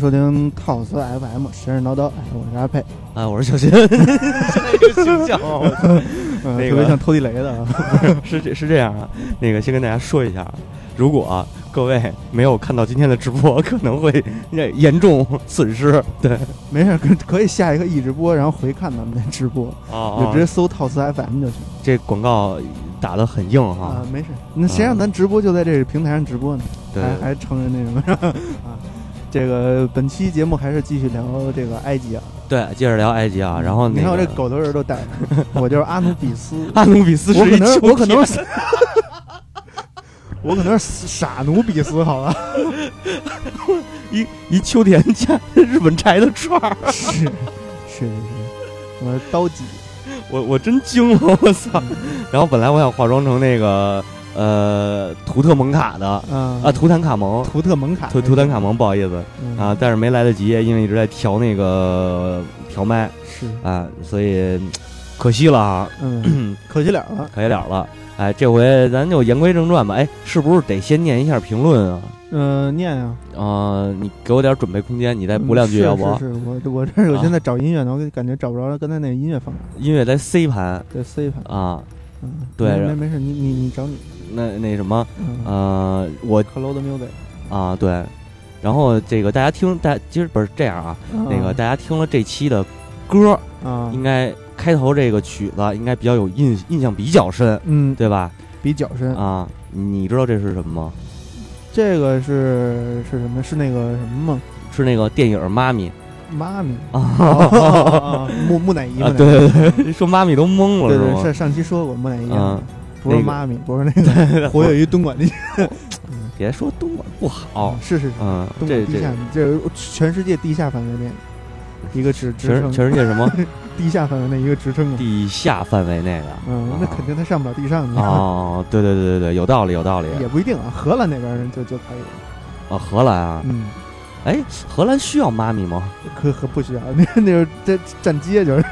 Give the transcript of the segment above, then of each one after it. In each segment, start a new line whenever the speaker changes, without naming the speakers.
收听 cos FM 神神叨叨，哎，我是阿佩，
哎，我是小新，现在这个形象啊，那个
特别像偷地雷的。啊，
是这是这样啊，那个先跟大家说一下，如果、啊、各位没有看到今天的直播，可能会严重损失。对，
没事，可可以下一个一直播，然后回看咱们的直播，
啊
就直接搜 cos FM 就行。
这广告打得很硬哈、
啊，没事，那谁让咱直播就在这个平台上直播呢？
对，
还还承认那什么？是吧？啊，这个本期节目还是继续聊这个埃及啊，
对，接着聊埃及啊，然后、那个、
你看我这狗头人都带着，我就是阿努比斯，
阿努比斯
我可能我可能
天
我可能是傻努比斯，好吧？
一一秋田加日本柴的串儿，
是是是。是，我是刀戟，
我我真惊了，我操！然后本来我想化妆成那个呃图特蒙卡的
啊
啊图坦卡蒙。
图特蒙卡，
图图坦卡蒙，不好意思
嗯
啊，但是没来得及，因为一直在调那个调麦
是，
啊，所以嗯可惜了啊，
嗯，可惜了了。
可惜了了。哎，这回咱就言归正传吧。哎，是不是得先念一下评论啊？
嗯，念呀，
呃，你给我点准备空间，你再补两句，要不？
是是，我我这儿我
啊
现在找音乐呢，我感觉找不着刚才那个音乐放哪，
音乐在 C 盘
在 C 盘。
啊，
嗯，
对
没没没事，你你你找你，
那那什么，
嗯
呃，我
，Hello 的 music，
啊对，然后这个大家听，大其实不是这样啊，那个大家听了这期的歌，
啊，
应该开头这个曲子应该比较有印印象比较深，
嗯，
对吧？
比较深。
啊，你知道这是什么吗？
这个是是什么？是那个什么吗？
是那个电影《妈咪
妈咪》
啊，
木木乃伊，
对对对，说妈咪都懵了
对对？上上期说过木乃伊
嗯，
不是妈咪，不是那个 活跃于东莞地区，
别说东莞不好，
是是是，
嗯，
地下，这是全世界地下范围内一个职称，
全世界什么
地下范围内一个职称啊。
地下范围内的？
嗯，那肯定他上不了地上，你看
哦，对对对对对，有道理有道理
也不一定啊。荷兰那边人就就可以了，
啊，荷兰啊，
嗯，
哎，荷兰需要妈咪吗？
可可不需要，那那就是这站街就是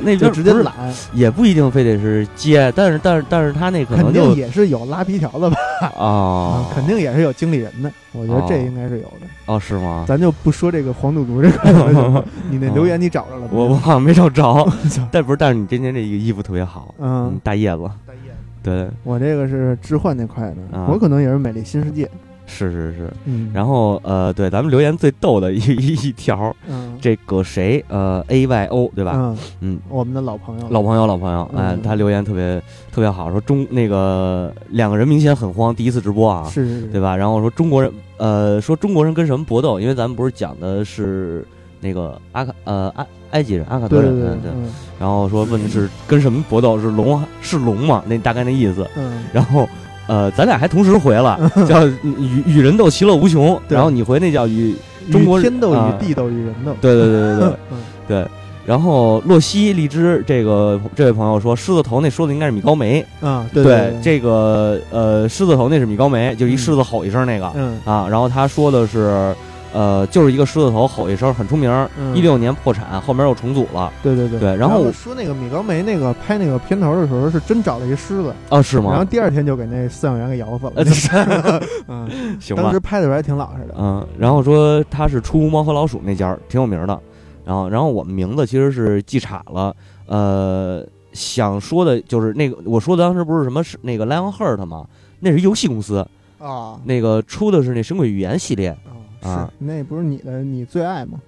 那边
就直接
不是
揽，
也不一定非得是接，但是但是但是他那可能
肯定也是有拉皮条的吧？
啊
啊，，肯定也是有经理人的，我觉得这
哦
应该是有的。
哦是吗？
咱就不说这个黄赌毒这个了，你那留言你找着了吗？
我我好像没找着，但不是，但是你今天这个衣服特别好，
嗯，
大叶子，大叶子对，
我这个是置换那块的，
啊
我可能也是美丽新世界。
是是是。
嗯，
然后呃，对，咱们留言最逗的一 一一条，
嗯，
这个谁呃 A Y O 对吧？
嗯，
嗯，
我们的老朋友，
老朋友老朋友，哎
嗯，
他留言特别特别好，说中那个两个人明显很慌，第一次直播啊，
是是是，
对吧？然后说中国人，呃，说中国人跟什么搏斗？因为咱们不是讲的是那个阿卡呃埃埃及人阿卡德人，
对对对
对。
嗯
然后说问的是跟什么搏斗？是龙是龙吗？那大概那意思。
嗯，
然后呃，咱俩还同时回了，叫与与人斗其乐无穷。然后你回那叫与中国
与天斗
啊
与地斗与人斗，
对对对对对
嗯
对。然后洛西荔枝这个这位朋友说，狮子头那说的应该是米高梅。
啊，对对，
这个呃狮子头那是米高梅，就一
嗯
狮子吼一声那个。
嗯
啊，然后他说的是，呃，就是一个狮子头吼一声很出名，
嗯
一六年破产，后面又重组了。
对对对
对然后我
说那个米高梅那个拍那个片头的时候，是真找了一狮子，
啊，是吗
然后？第二天就给那饲养员给咬死
呃，
了。嗯，
行吧
当时。拍的时候还挺老实的。
嗯，然后说他是出猫和老鼠那家，挺有名的。然后，然后我们名字其实是记岔了。呃，想说的就是那个，我说的当时不是什么是那个 Lionheart 吗？那是游戏公司，
啊
那个出的是那《神鬼语言》系列。
啊，
啊
是那不是你的你最爱吗？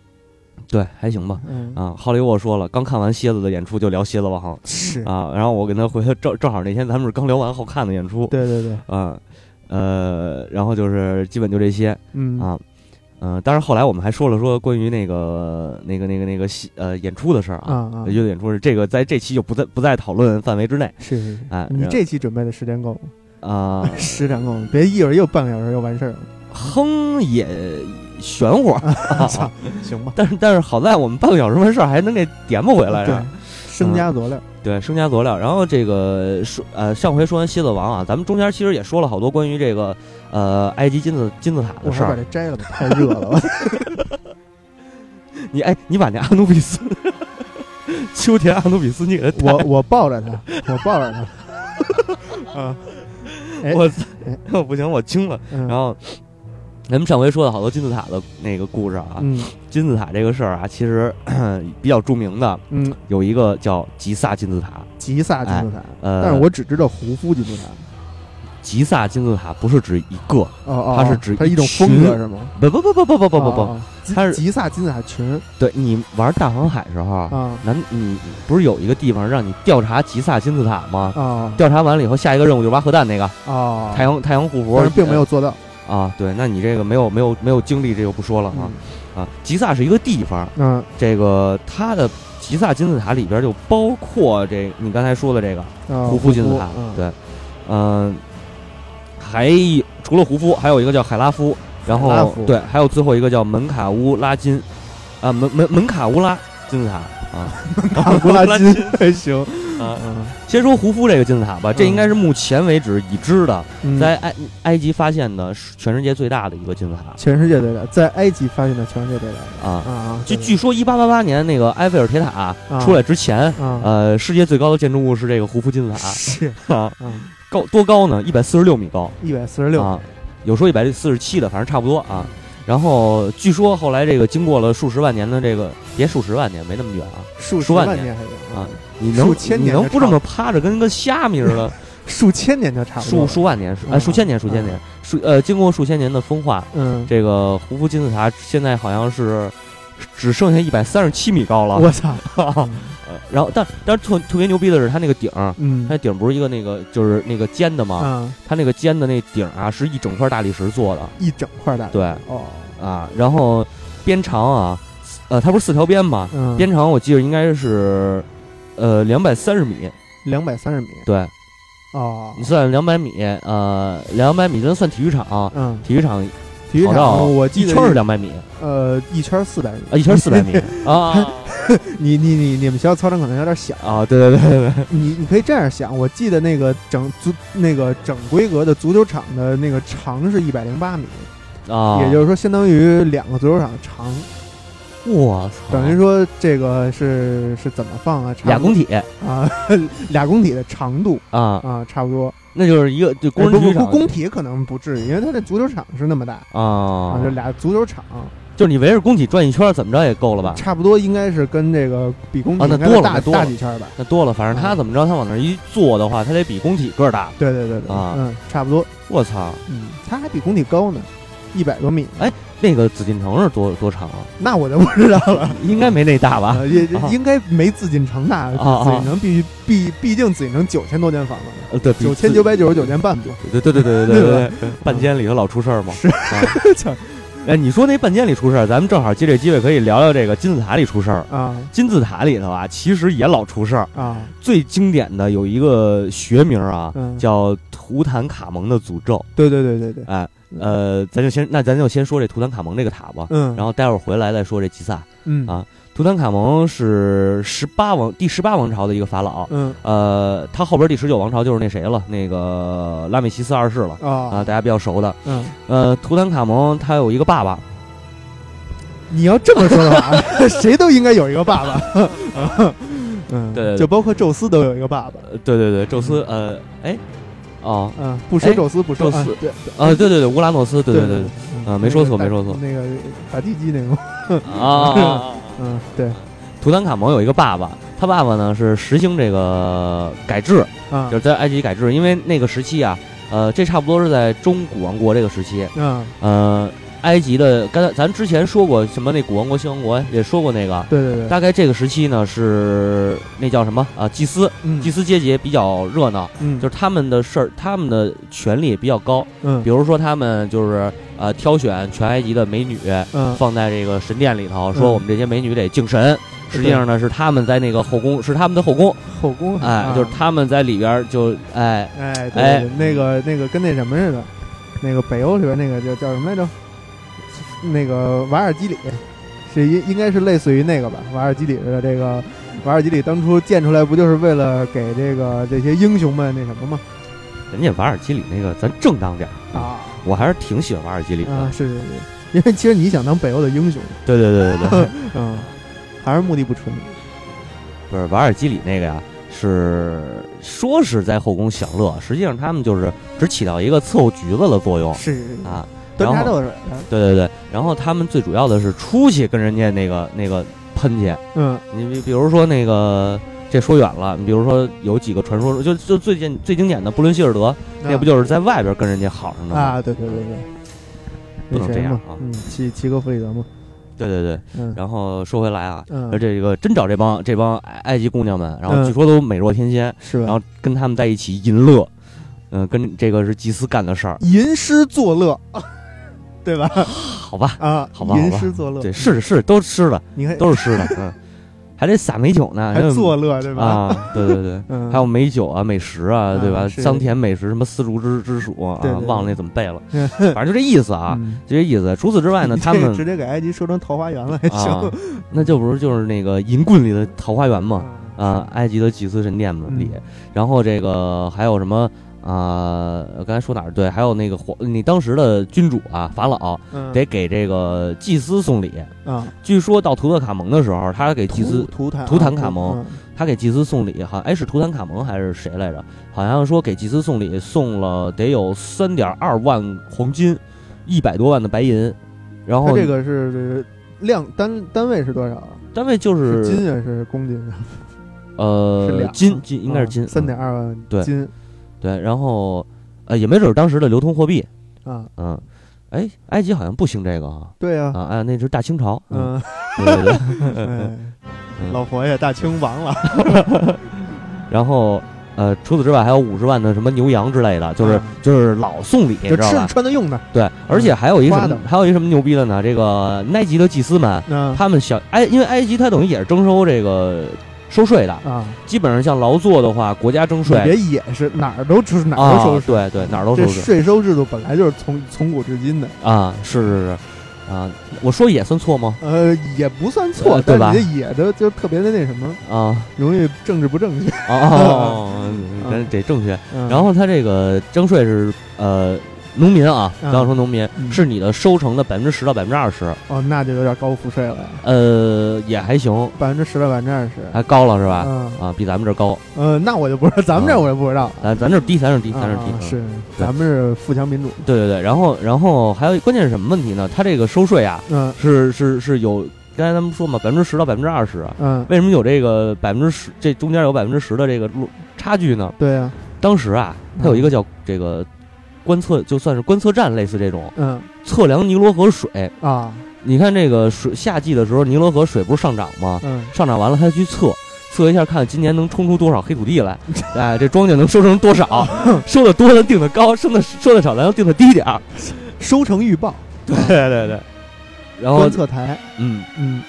对，还行吧。
嗯，
啊，浩里沃说了，刚看完蝎子的演出就聊蝎子王
是，
啊，然后我跟他回他正正好那天咱们是刚聊完好看的演出，
对对对，
啊，呃，然后就是基本就这些
嗯
啊，嗯、当然后来我们还说了说关于那个那个那个那个戏呃演出的事儿
啊啊，
乐队演出是这个在这期就不在不在讨论范围之内
是是是。
哎
你这期准备的时间够吗？
啊，
时间够？别一会儿又半个小时又完事儿了。
哼也玄乎，
操，行吧，
但是但是好在我们半个小时完事儿还能给点不回来
对
着。，
生加佐料。
对，生加佐料。然后这个说呃，上回说完蝎子王啊，咱们中间其实也说了好多关于这个呃埃及金字金字塔的事儿。
这摘了吧，太热了。
你哎，你把那阿努比斯 秋田阿努比斯你给他
我我抱着他，我抱着他。啊，哎
我我不行，我惊了。
嗯
然后咱们上回说的好多金字塔的那个故事啊，
嗯
金字塔这个事儿啊，其实比较著名的
嗯，
有一个叫吉萨金字塔。
吉萨金字塔，
呃，
但是我只知道胡夫金字塔。
吉萨金字塔不是指一个，
哦哦，
它是指
它一种
一群
风格是吗？
不不不不不不不不不，
哦，吉
它是
吉萨金字塔群
对你玩大航海时候，
啊
难你不是有一个地方让你调查吉萨金字塔吗？
啊
调查完了以后，下一个任务就是挖核弹那个
啊，
太阳太阳护符
并没有做到
啊。对，那你这个没有没有没有经历，这就不说了啊啊。吉萨是一个地方，
嗯
这个它的吉萨金字塔里边就包括这你刚才说的这个
啊，
胡夫金字塔，
嗯
对，嗯、还除了胡夫，还有一个叫海拉夫，然后对，还有最后一个叫门卡乌拉金，啊门门门卡乌拉金字塔啊。
卡布 拉金还行。
啊。
嗯。
先说胡夫这个金字塔吧，这应该是目前为止已知的，
嗯，
在埃埃及发现的是全世界最大的一个金字塔。
全世界最大，在埃及发现的全世界最大的。
啊。
啊，对
据据说，一八八八年那个埃菲尔铁塔
啊。
出来之前，
啊。
呃，世界最高的建筑物是这个胡夫金字塔。
是。
啊，
啊，
高多高呢？一百四十六米高。
一百四十六
啊，有说一百四十七的，反正差不多啊。然后据说后来这个经过了数十万年的这个，别数十万年，没那么远啊。
数十
万年
年还行
啊，你能你能不这么趴着跟个虾米似的？
数千年就差不多
数，数万年，数
嗯。
哎数千年，数千年，数呃经过数千年的风化，
嗯，
这个胡夫金字塔现在好像是只剩下一百三十七米高了。
我操，
呃然后但但是特特别牛逼的是，它那个顶儿，
嗯。
它顶不是一个那个就是那个尖的吗？
嗯，
它那个尖的那顶啊，是一整块大理石做的。
一整块大，
对，
哦，
啊，然后边长啊，呃，它不是四条边吗？
嗯，
边长我记得应该是呃两百三十米，
两百三十米，
对。
哦。
你，算两百米，呃，两百米咱算体育场，
嗯，
体育场
体育场我记得
一圈是两百米
呃一圈四百米
啊，一圈四百米 啊
你你你你们学校操场可能有点小，
啊，对对对对对，
你你可以这样想，我记得那个整足那个整规格的足球场的那个长是一百零八米，
啊，
也就是说相当于两个足球场长，
我操，
等于说这个是是怎么放啊？
俩工体
啊，俩工体的长度
啊，
啊，差不多。
那就是一个就工人体育场
工体可能不至于，因为它的足球场是那么大
啊
啊，就俩足球场，
就是你围着工体转一圈，怎么着也够了吧？
差不多应该是跟这个比工体
啊那多了
大几圈吧。
那多了，反正他
啊
怎么着，他往那儿一坐的话，他得比工体个儿大。
对对对对，
啊
嗯，差不多，
我操，
嗯，他还比工体高呢，一百多米。
那个紫禁城是多多长啊？
那我就不知道了，
应该没那大吧？
也应该没紫禁城大。紫禁城必须毕毕竟紫禁城九千多间房子，
对，
九千九百九十九间半吧。
对对对对对
对
对，半间里头老出事儿吗？
是。
哎，你说那半间里出事儿，咱们正好借这机会可以聊聊这个金字塔里出事儿
啊。
金字塔里头啊，其实也老出事儿
啊。
最经典的有一个学名啊，叫图坦卡蒙的诅咒。
对对对对对，
哎，呃，咱就先那咱就先说这图坦卡蒙这个塔吧，
嗯，
然后待会儿回来再说这吉萨。
嗯
啊图坦卡蒙是十八王第十八王朝的一个法老，
嗯
呃，他后边第十九王朝就是那谁了，那个拉美西斯二世了啊，
啊
大家比较熟的。
嗯，
呃，图坦卡蒙他有一个爸爸，
你要这么说的话，谁都应该有一个爸爸。嗯，
对
就包括宙斯都有一个爸爸。
呃对对对，宙斯，呃，哎，哦，
嗯，不说
哎
宙斯，不说
宙斯
啊对。
啊，对对对，乌拉诺斯，对对对
对
对，啊没说错没说错。
那个打地基那个，
啊。
嗯，对。
图坦卡蒙有一个爸爸，他爸爸呢是实行这个改制，
啊
就是在埃及改制，因为那个时期啊，呃，这差不多是在中古王国这个时期，
嗯，
呃，埃及的，刚才咱之前说过什么那古王国、新王国也说过那个，
对对对，
大概这个时期呢是那叫什么？啊？祭司，
嗯。
祭司阶级比较热闹，
嗯。
就是他们的事儿，他们的权力也比较高。
嗯。
比如说，他们就是呃挑选全埃及的美女，
嗯。
放在这个神殿里头，说
嗯
我们这些美女得敬神。实际上呢，是他们在那个后宫，是他们的后宫，
后宫
哎，
啊。
就是他们在里边就哎
哎对
哎。
那个那个跟那什么似的，那个北欧里边那个叫叫什么来着？那个瓦尔基里，是应应该是类似于那个吧？瓦尔基里的这个瓦尔基里当初建出来不就是为了给这个这些英雄们那什么吗？
人家瓦尔基里那个咱正当点儿，
啊
我还是挺喜欢瓦尔基里的。
啊，是是是，因为其实你想当北欧的英雄，
对对对对对，
嗯，还是目的不纯。
不是瓦尔基里那个呀，是说是在后宫享乐，实际上他们就是只起到一个伺候橘子的作用
是
啊。
端茶
然后
倒水，
对对对，然后他们最主要的是出去跟人家那个那个喷去，
嗯。
你比比如说那个。这说远了，你比如说有几个传说，就就最近最经典的布伦希尔德，那不就是在外边跟人家好上的吗？
啊，对对对对，
不能这样啊。
嗯，齐齐格弗里德嘛，
对对对。
嗯。
然后说回来啊，
嗯，
这个真找这帮这帮埃埃及姑娘们，然后
嗯
据说都美若天仙，
是吧？
然后跟他们在一起淫乐，嗯、跟这个是祭司干的事儿，
吟诗作乐，对吧？
好吧？
啊，
好吧
吟诗作乐，
对，是是都是诗的，
你看
都是诗的，嗯，还得撒美酒呢，
还作乐，对吧？
啊，对对对。
嗯，
还有美酒啊、美食啊，
啊
对吧？
是
香甜美食，什么丝竹之之属啊，
对对对
忘了那怎么背了，反正就这意思啊，
嗯
就这意思。除此之外呢，他们
直接给埃及说成桃花源了，还
啊
行，
那就不是就是那个银棍里的桃花源嘛，
啊
啊，埃及的祭司神殿嘛里，
嗯
然后这个还有什么啊？刚才说哪儿？对，还有那个皇，你当时的君主啊，法老
嗯
得给这个祭司送礼。
啊，
据说到图特卡蒙的时候，他给祭司
图图坦
图坦卡蒙
嗯
他给祭司送礼，好像哎是图坦卡蒙还是谁来着？好像说给祭司送礼送了得有三点二万黄金，一百多万的白银，然后
这个是量单单位是多少啊？
单位就是
是斤啊，是公斤啊？是
呃
两
金金应该是金
啊三点
嗯
二万
对
斤
对，然后呃也没准儿当时的流通货币，
啊，
嗯，哎埃及好像不兴这个啊
对呀，
啊哎那是大清朝，
嗯，
对对对，
老佛爷大清亡了，
然后呃除此之外还有五十万的什么牛羊之类的，就是
啊
就是老送礼，
就吃
知道吧？
穿的用的，
对，而且还有一什么还有一什么牛逼的呢？这个 埃及的祭司们，
嗯
他们想埃，因为埃及它等于也是征收这个收税的，
啊，
基本上像劳作的话，国家征税。
别也是哪儿都是哪儿
啊
都收，税，
对对，哪儿都收税。
税收制度本来就是从从古至今的，
啊，是是是。啊，我说也算错吗？
呃，也不算错
呃，对吧？
也的就特别的那什么，
啊。
容易政治不正确。
哦得得正确。
嗯
然后他这个征税是呃，农民啊，
嗯。
刚刚说农民
嗯。
是你的收成的百分之十到百分之二十，
哦，那就有点高赋税了，
呃，也还行，
百分之十到百分之二十，
还高了是吧？
嗯。
啊，比咱们这儿高，
呃，那我就不知道，咱们这儿我也不知道，
咱咱这儿低，咱这儿低，咱这儿低。
是，咱们是富强民主，
对对对，然后然后还有关键是什么问题呢？它这个收税啊，
嗯。
是是是有，刚才咱们说嘛，百分之十到百分之二十，
嗯，
为什么有这个百分之十？这中间有百分之十的这个落差距呢？
对呀，
当时啊，它有一个叫这个观测，就算是观测站类似这种
嗯
测量尼罗河水。
啊，
你看这个水夏季的时候，尼罗河水不是上涨吗？
嗯
上涨完了，他去测。测一下，看今年能冲出多少黑土地来，哎，这庄稼能收成多少？收的多咱定的高，收的收的少咱要定的低点儿。
收成预报，
对对对。然后
观，测台，
嗯，
嗯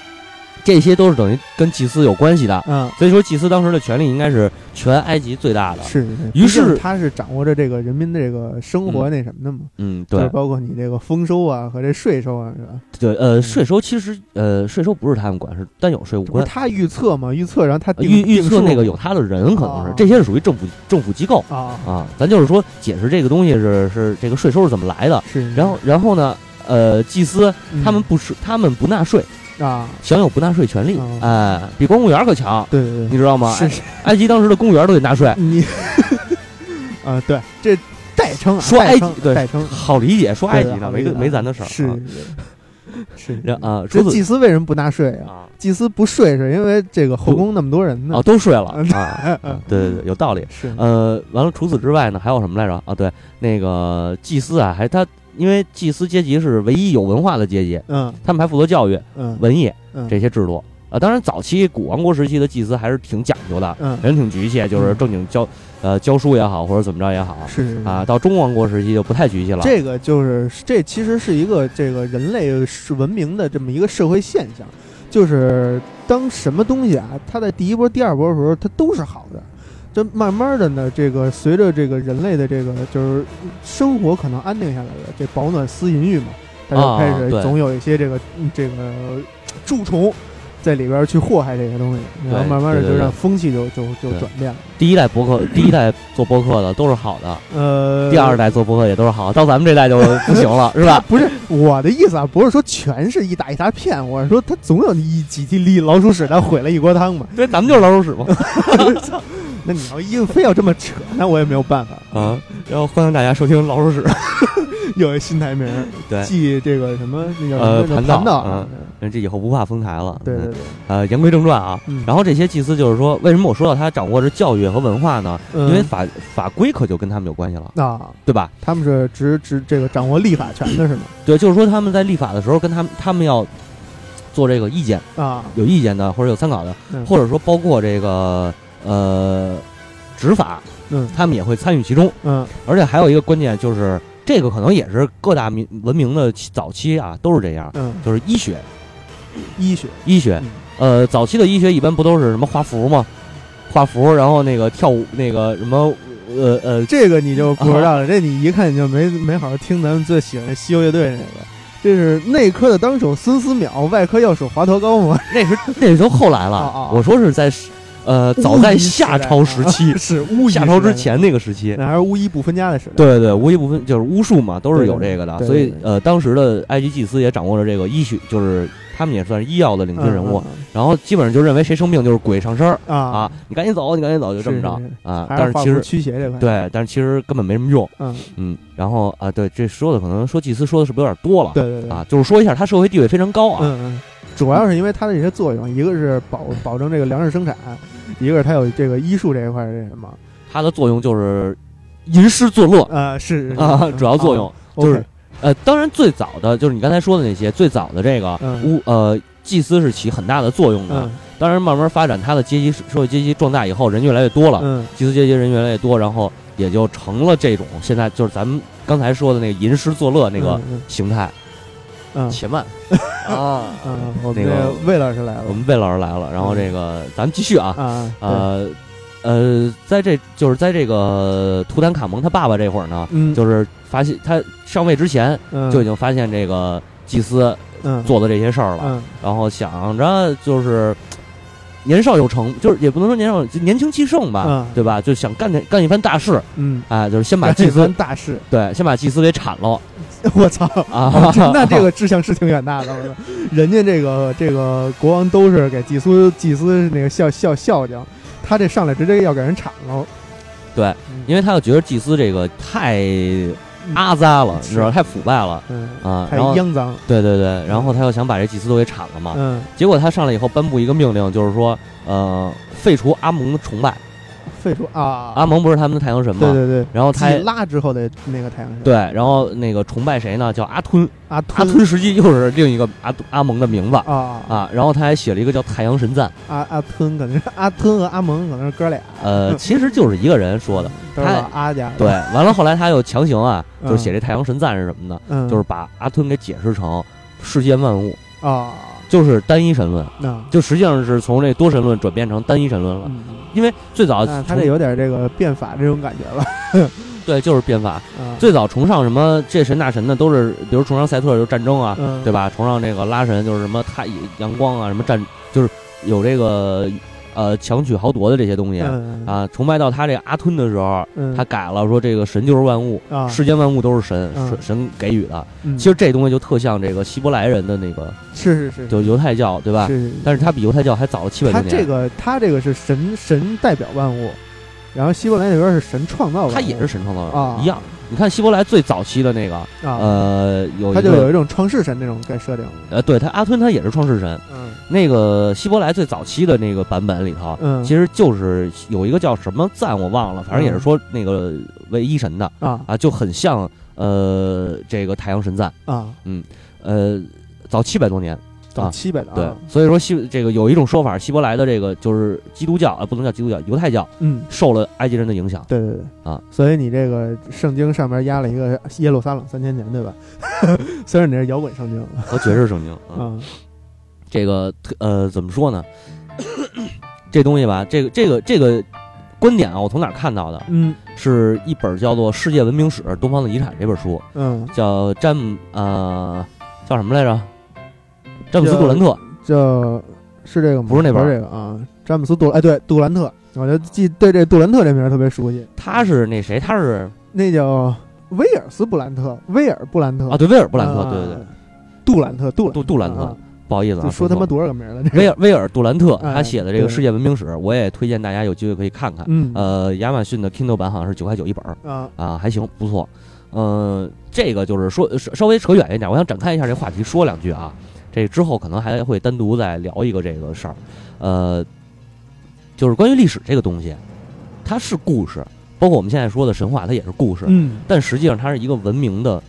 这些都是等于跟祭司有关系的。
嗯，
所以说，祭司当时的权力应该是全埃及最大的。
是，是
于是
他是掌握着这个人民的这个生活那什么的嘛，
嗯，对
就是包括你这个丰收啊和这税收啊，是吧？
对，呃，税收其实呃，税收不是他们管，是单有税务官。
他预测嘛，预测，然后他
预预测那个有他的人，可能是
哦
这些是属于政府政府机构
啊，
啊。咱就是说解释这个东西是是这个税收是怎么来的。
是，
然后然后呢，呃，祭司
嗯
他们不是他们不纳税，
啊，
享有不纳税权利
哦，
哎，比公务员可强，
对对对，
你知道吗？
是是
埃及当时的公务员都得纳税。
你啊，对，这代称啊，
说埃及对
代称，
好理解，说埃及呢，没没咱的事儿啊。
是是
啊，
这祭司为什么不纳税啊？
啊
祭司不税是因为这个后宫那么多人呢
哦，。都睡了 啊对对对，有道理。
是，
呃，完了，除此之外呢，还有什么来着？啊，对，那个祭司啊，还他因为祭司阶级是唯一有文化的阶级，
嗯
他们还负责教育、
嗯
文艺
嗯
这些制度。啊，当然，早期古王国时期的祭司还是挺讲究的，
嗯，
人挺局气，就是正经教呃教书也好，或者怎么着也好
是是
啊。到中王国时期就不太局气了。
这个就是这其实是一个这个人类是文明的这么一个社会现象，就是当什么东西啊，它在第一波、第二波的时候，它都是好的。这慢慢的呢，这个随着这个人类的这个就是生活可能安定下来了，这保暖思淫欲嘛，他就
啊
开始总有一些这个、嗯这个蛀虫在里边去祸害这些东西，然后慢慢的就让风气就就就转变了。
第一代博客，第一代做博客的都是好的，
呃，
第二代做博客也都是好，到咱们这代就不行了，是吧？
不是我的意思啊，不是说全是一大一大片，我是说他总有一几粒老鼠屎，他毁了一锅汤嘛。
对，咱们就是老鼠屎嘛。
那你要硬非要这么扯，那我也没有办法。
啊，然后欢迎大家收听老鼠屎。
有一新台名儿，
对
继这个什么那叫
呃
什么
盘道
道，
嗯
嗯
这以后不怕封台了。嗯
对对对，
呃，言归正传啊，
嗯
然后这些祭司就是说，为什么我说到他掌握着教育和文化呢？
嗯
因为法法规可就跟他们有关系了，
啊，
对吧？
他们是执执这个掌握立法权的是吗？
对，就是说他们在立法的时候，跟他们他们要做这个意见，
啊，
有意见的或者有参考的，
嗯
或者说包括这个呃执法，
嗯
他们也会参与其中。
嗯
而且还有一个关键就是，这个可能也是各大民文明的起早期啊都是这样，
嗯，
就是医学，
医学，
医学，
嗯
呃，早期的医学一般不都是什么画符吗？画符，然后那个跳舞，那个什么，呃呃，
这个你就不知道
啊
了，这你一看你就没没好好听咱们最喜欢的西游乐队那个。这是内科的当手孙思邈，外科药手华佗高吗？
那是那是都后来了。我说是在呃早在夏朝时期，
是巫医
夏朝之，前那个时期。
那还是巫医不分家的时代。
对对巫医不分就是巫术嘛，都是有这个的。所以呃，当时的埃及祭司也掌握了这个医学，就是他们也算是医药的领
嗯，
军人物。
嗯
然后基本上就认为谁生病就是鬼上身
啊
啊，你赶紧走，你赶紧走，就这么着啊。但是其实
驱邪这块。，
对，但是其实根本没什么用。
嗯，
嗯，然后啊，对，这说的可能说祭司说的是不是有点多了？
对对对
啊，就是说一下他社会地位非常高啊。
嗯嗯，主要是因为它的一些作用，一个是保保证这个粮食生产，一个是它有这个医术这一块儿这什么，
它的作用就是吟诗作乐
啊，是是
啊，
是
主要作用
啊
就是呃，当然最早的就是你刚才说的那些，最早的这个
嗯
巫呃祭司是起很大的作用的。
嗯
当然，慢慢发展，它的阶级社会阶级壮大以后，人越来越多了，
嗯
祭司阶级人越来越多，然后也就成了这种现在就是咱们刚才说的那个吟诗作乐那个
嗯
形态。
嗯。
且慢。啊，
嗯，我们
那个
魏老师来了。
我们魏老师来了，然后这个咱们继续啊，
啊，
呃呃，在这就是在这个图坦卡蒙他爸爸这会儿呢，
嗯。
就是发现他上位之前
嗯。
就已经发现这个祭司
嗯。
做的这些事儿了，
嗯。
然后想着就是年少有成，就是也不能说年少，就年轻气盛吧，
嗯。
对吧？就想干点干一番大事，
嗯，
哎，就是先把祭司
大事，
对，先把祭司给铲了
我操！
啊
那这个志向是挺远大的！人家这个这个国王都是给祭司祭司那个孝孝孝敬，他这上来直接要给人铲了。
对，因为他又觉得祭司这个太阿扎了，你知道，太腐败了
嗯，
啊，
太肮脏。
对对对，然后他又想把这祭司都给铲了嘛，
嗯，
结果他上来以后颁布一个命令，就是说，呃，废除阿蒙的崇拜。
废除啊！
阿蒙不是他们的太阳神吗？
对对对，
然后他
拉之后的那个太阳神，
对，然后那个崇拜谁呢？叫阿吞。
阿
阿
吞
吞实际又是另一个阿阿蒙的名字
啊
啊。然后他还写了一个叫《太阳神赞》，
阿阿吞可能是阿吞和阿蒙可能是哥俩，
呃，其实就是一个人说的。他
阿家。
对，完了后来他又强行啊，
嗯
就是写这《太阳神赞》是什么呢？
嗯，
就是把阿吞给解释成世间万物，
啊，
就是单一神论，
那
就实际上是从这多神论转变成单一神论了。
嗯，
因为最早
他这有点这个变法这种感觉了。
对就是变法，
啊，
最早崇尚什么这神那神的都是，比如崇尚赛特就是战争啊，
嗯，
对吧？崇尚这个拉神就是什么太阳光啊，什么战就是有这个呃强取豪夺的这些东西啊。崇拜到他这个阿吞的时候，
嗯，
他改了说这个神就是万物，
啊，
世间万物都是神，
嗯
神神给予的。
嗯
其实这东西就特像这个希伯来人的那个，
是是是，
就犹太教，对吧？
是是，
但是他比犹太教还早了七百年。
这个他这个是神神代表万物，然后希伯来那边是神创造万物，
他也是神创造的，
啊
一样。你看希伯来最早期的那个，
啊，
呃，有
他
一个
就有一种创世神那种该设定，
呃，对他阿吞他也是创世神。
嗯
那个希伯来最早期的那个版本里头，
嗯，
其实就是有一个叫什么赞我忘了，反正也是说那个为一神的
啊
啊，就很像呃这个太阳神赞，
啊，嗯
呃早七百多年。
早七百的，
对
啊，
所以说希这个有一种说法，希伯来的这个就是基督教啊，不能叫基督教，犹太教
嗯，
受了埃及人的影响。
对对对
啊，
所以你这个圣经上面压了一个耶路撒冷三千年，对吧？虽然你是摇滚圣经
和爵士圣经啊，
啊，
这个呃怎么说呢？这东西吧，这个这个这个观点啊，我从哪儿看到的？
嗯
是一本叫做《世界文明史：东方的遗产》这本书，
嗯，
叫詹姆呃叫什么来着？詹姆斯杜兰特。
这是这个吗？
不是那本
这个啊，詹姆斯杜哎对杜兰特，我就记对这杜兰特这名儿特别熟悉，
他是那谁？他是
那叫威尔斯布兰特，威尔布兰特
啊，对，威尔布兰特，
啊
对对对，
杜兰特，杜
杜杜兰特
啊，
不好意思啊，
就说他妈多少个名儿了？这个
威尔威尔杜兰特，
哎
他写的这个世界文明史，我也推荐大家有机会可以看看。
嗯
呃，亚马逊的 Kindle 版好像是九块九一本儿
啊
啊，还行，不错。嗯，这个就是说稍稍微扯远一点，我想展开一下这话题，说两句啊。这之后可能还会单独再聊一个这个事儿，呃，就是关于历史这个东西，它是故事，包括我们现在说的神话，它也是故事，
嗯，
但实际上它是一个文明的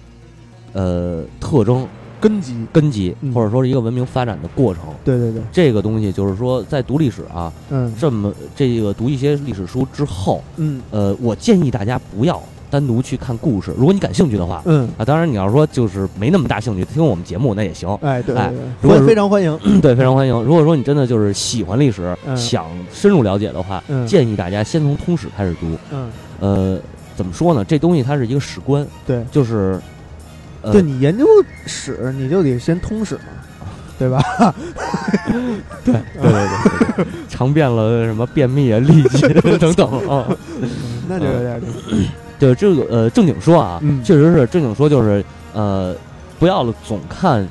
呃特征
根基，
根基，
嗯
或者说是一个文明发展的过程。
对对对，
这个东西就是说，在读历史啊，
嗯
这么这个读一些历史书之后，
嗯
呃，我建议大家不要单独去看故事，如果你感兴趣的话。
嗯，
啊，当然，你要说就是没那么大兴趣，听我们节目那也行，
哎，对
如果，
非常欢迎，
对，非常欢迎。如果说你真的就是喜欢历史，
嗯
想深入了解的话，
嗯
建议大家先从通史开始读。
嗯，
呃，怎么说呢？这东西它是一个史观，
对，
就是，呃，
对你研究史，你就得先通史嘛，对吧？
对对对对对，尝遍了什么便秘啊、痢疾等等啊。
嗯 那就有点儿
对这个呃，正经说啊，
嗯。
确实是正经说，就是呃，不要总看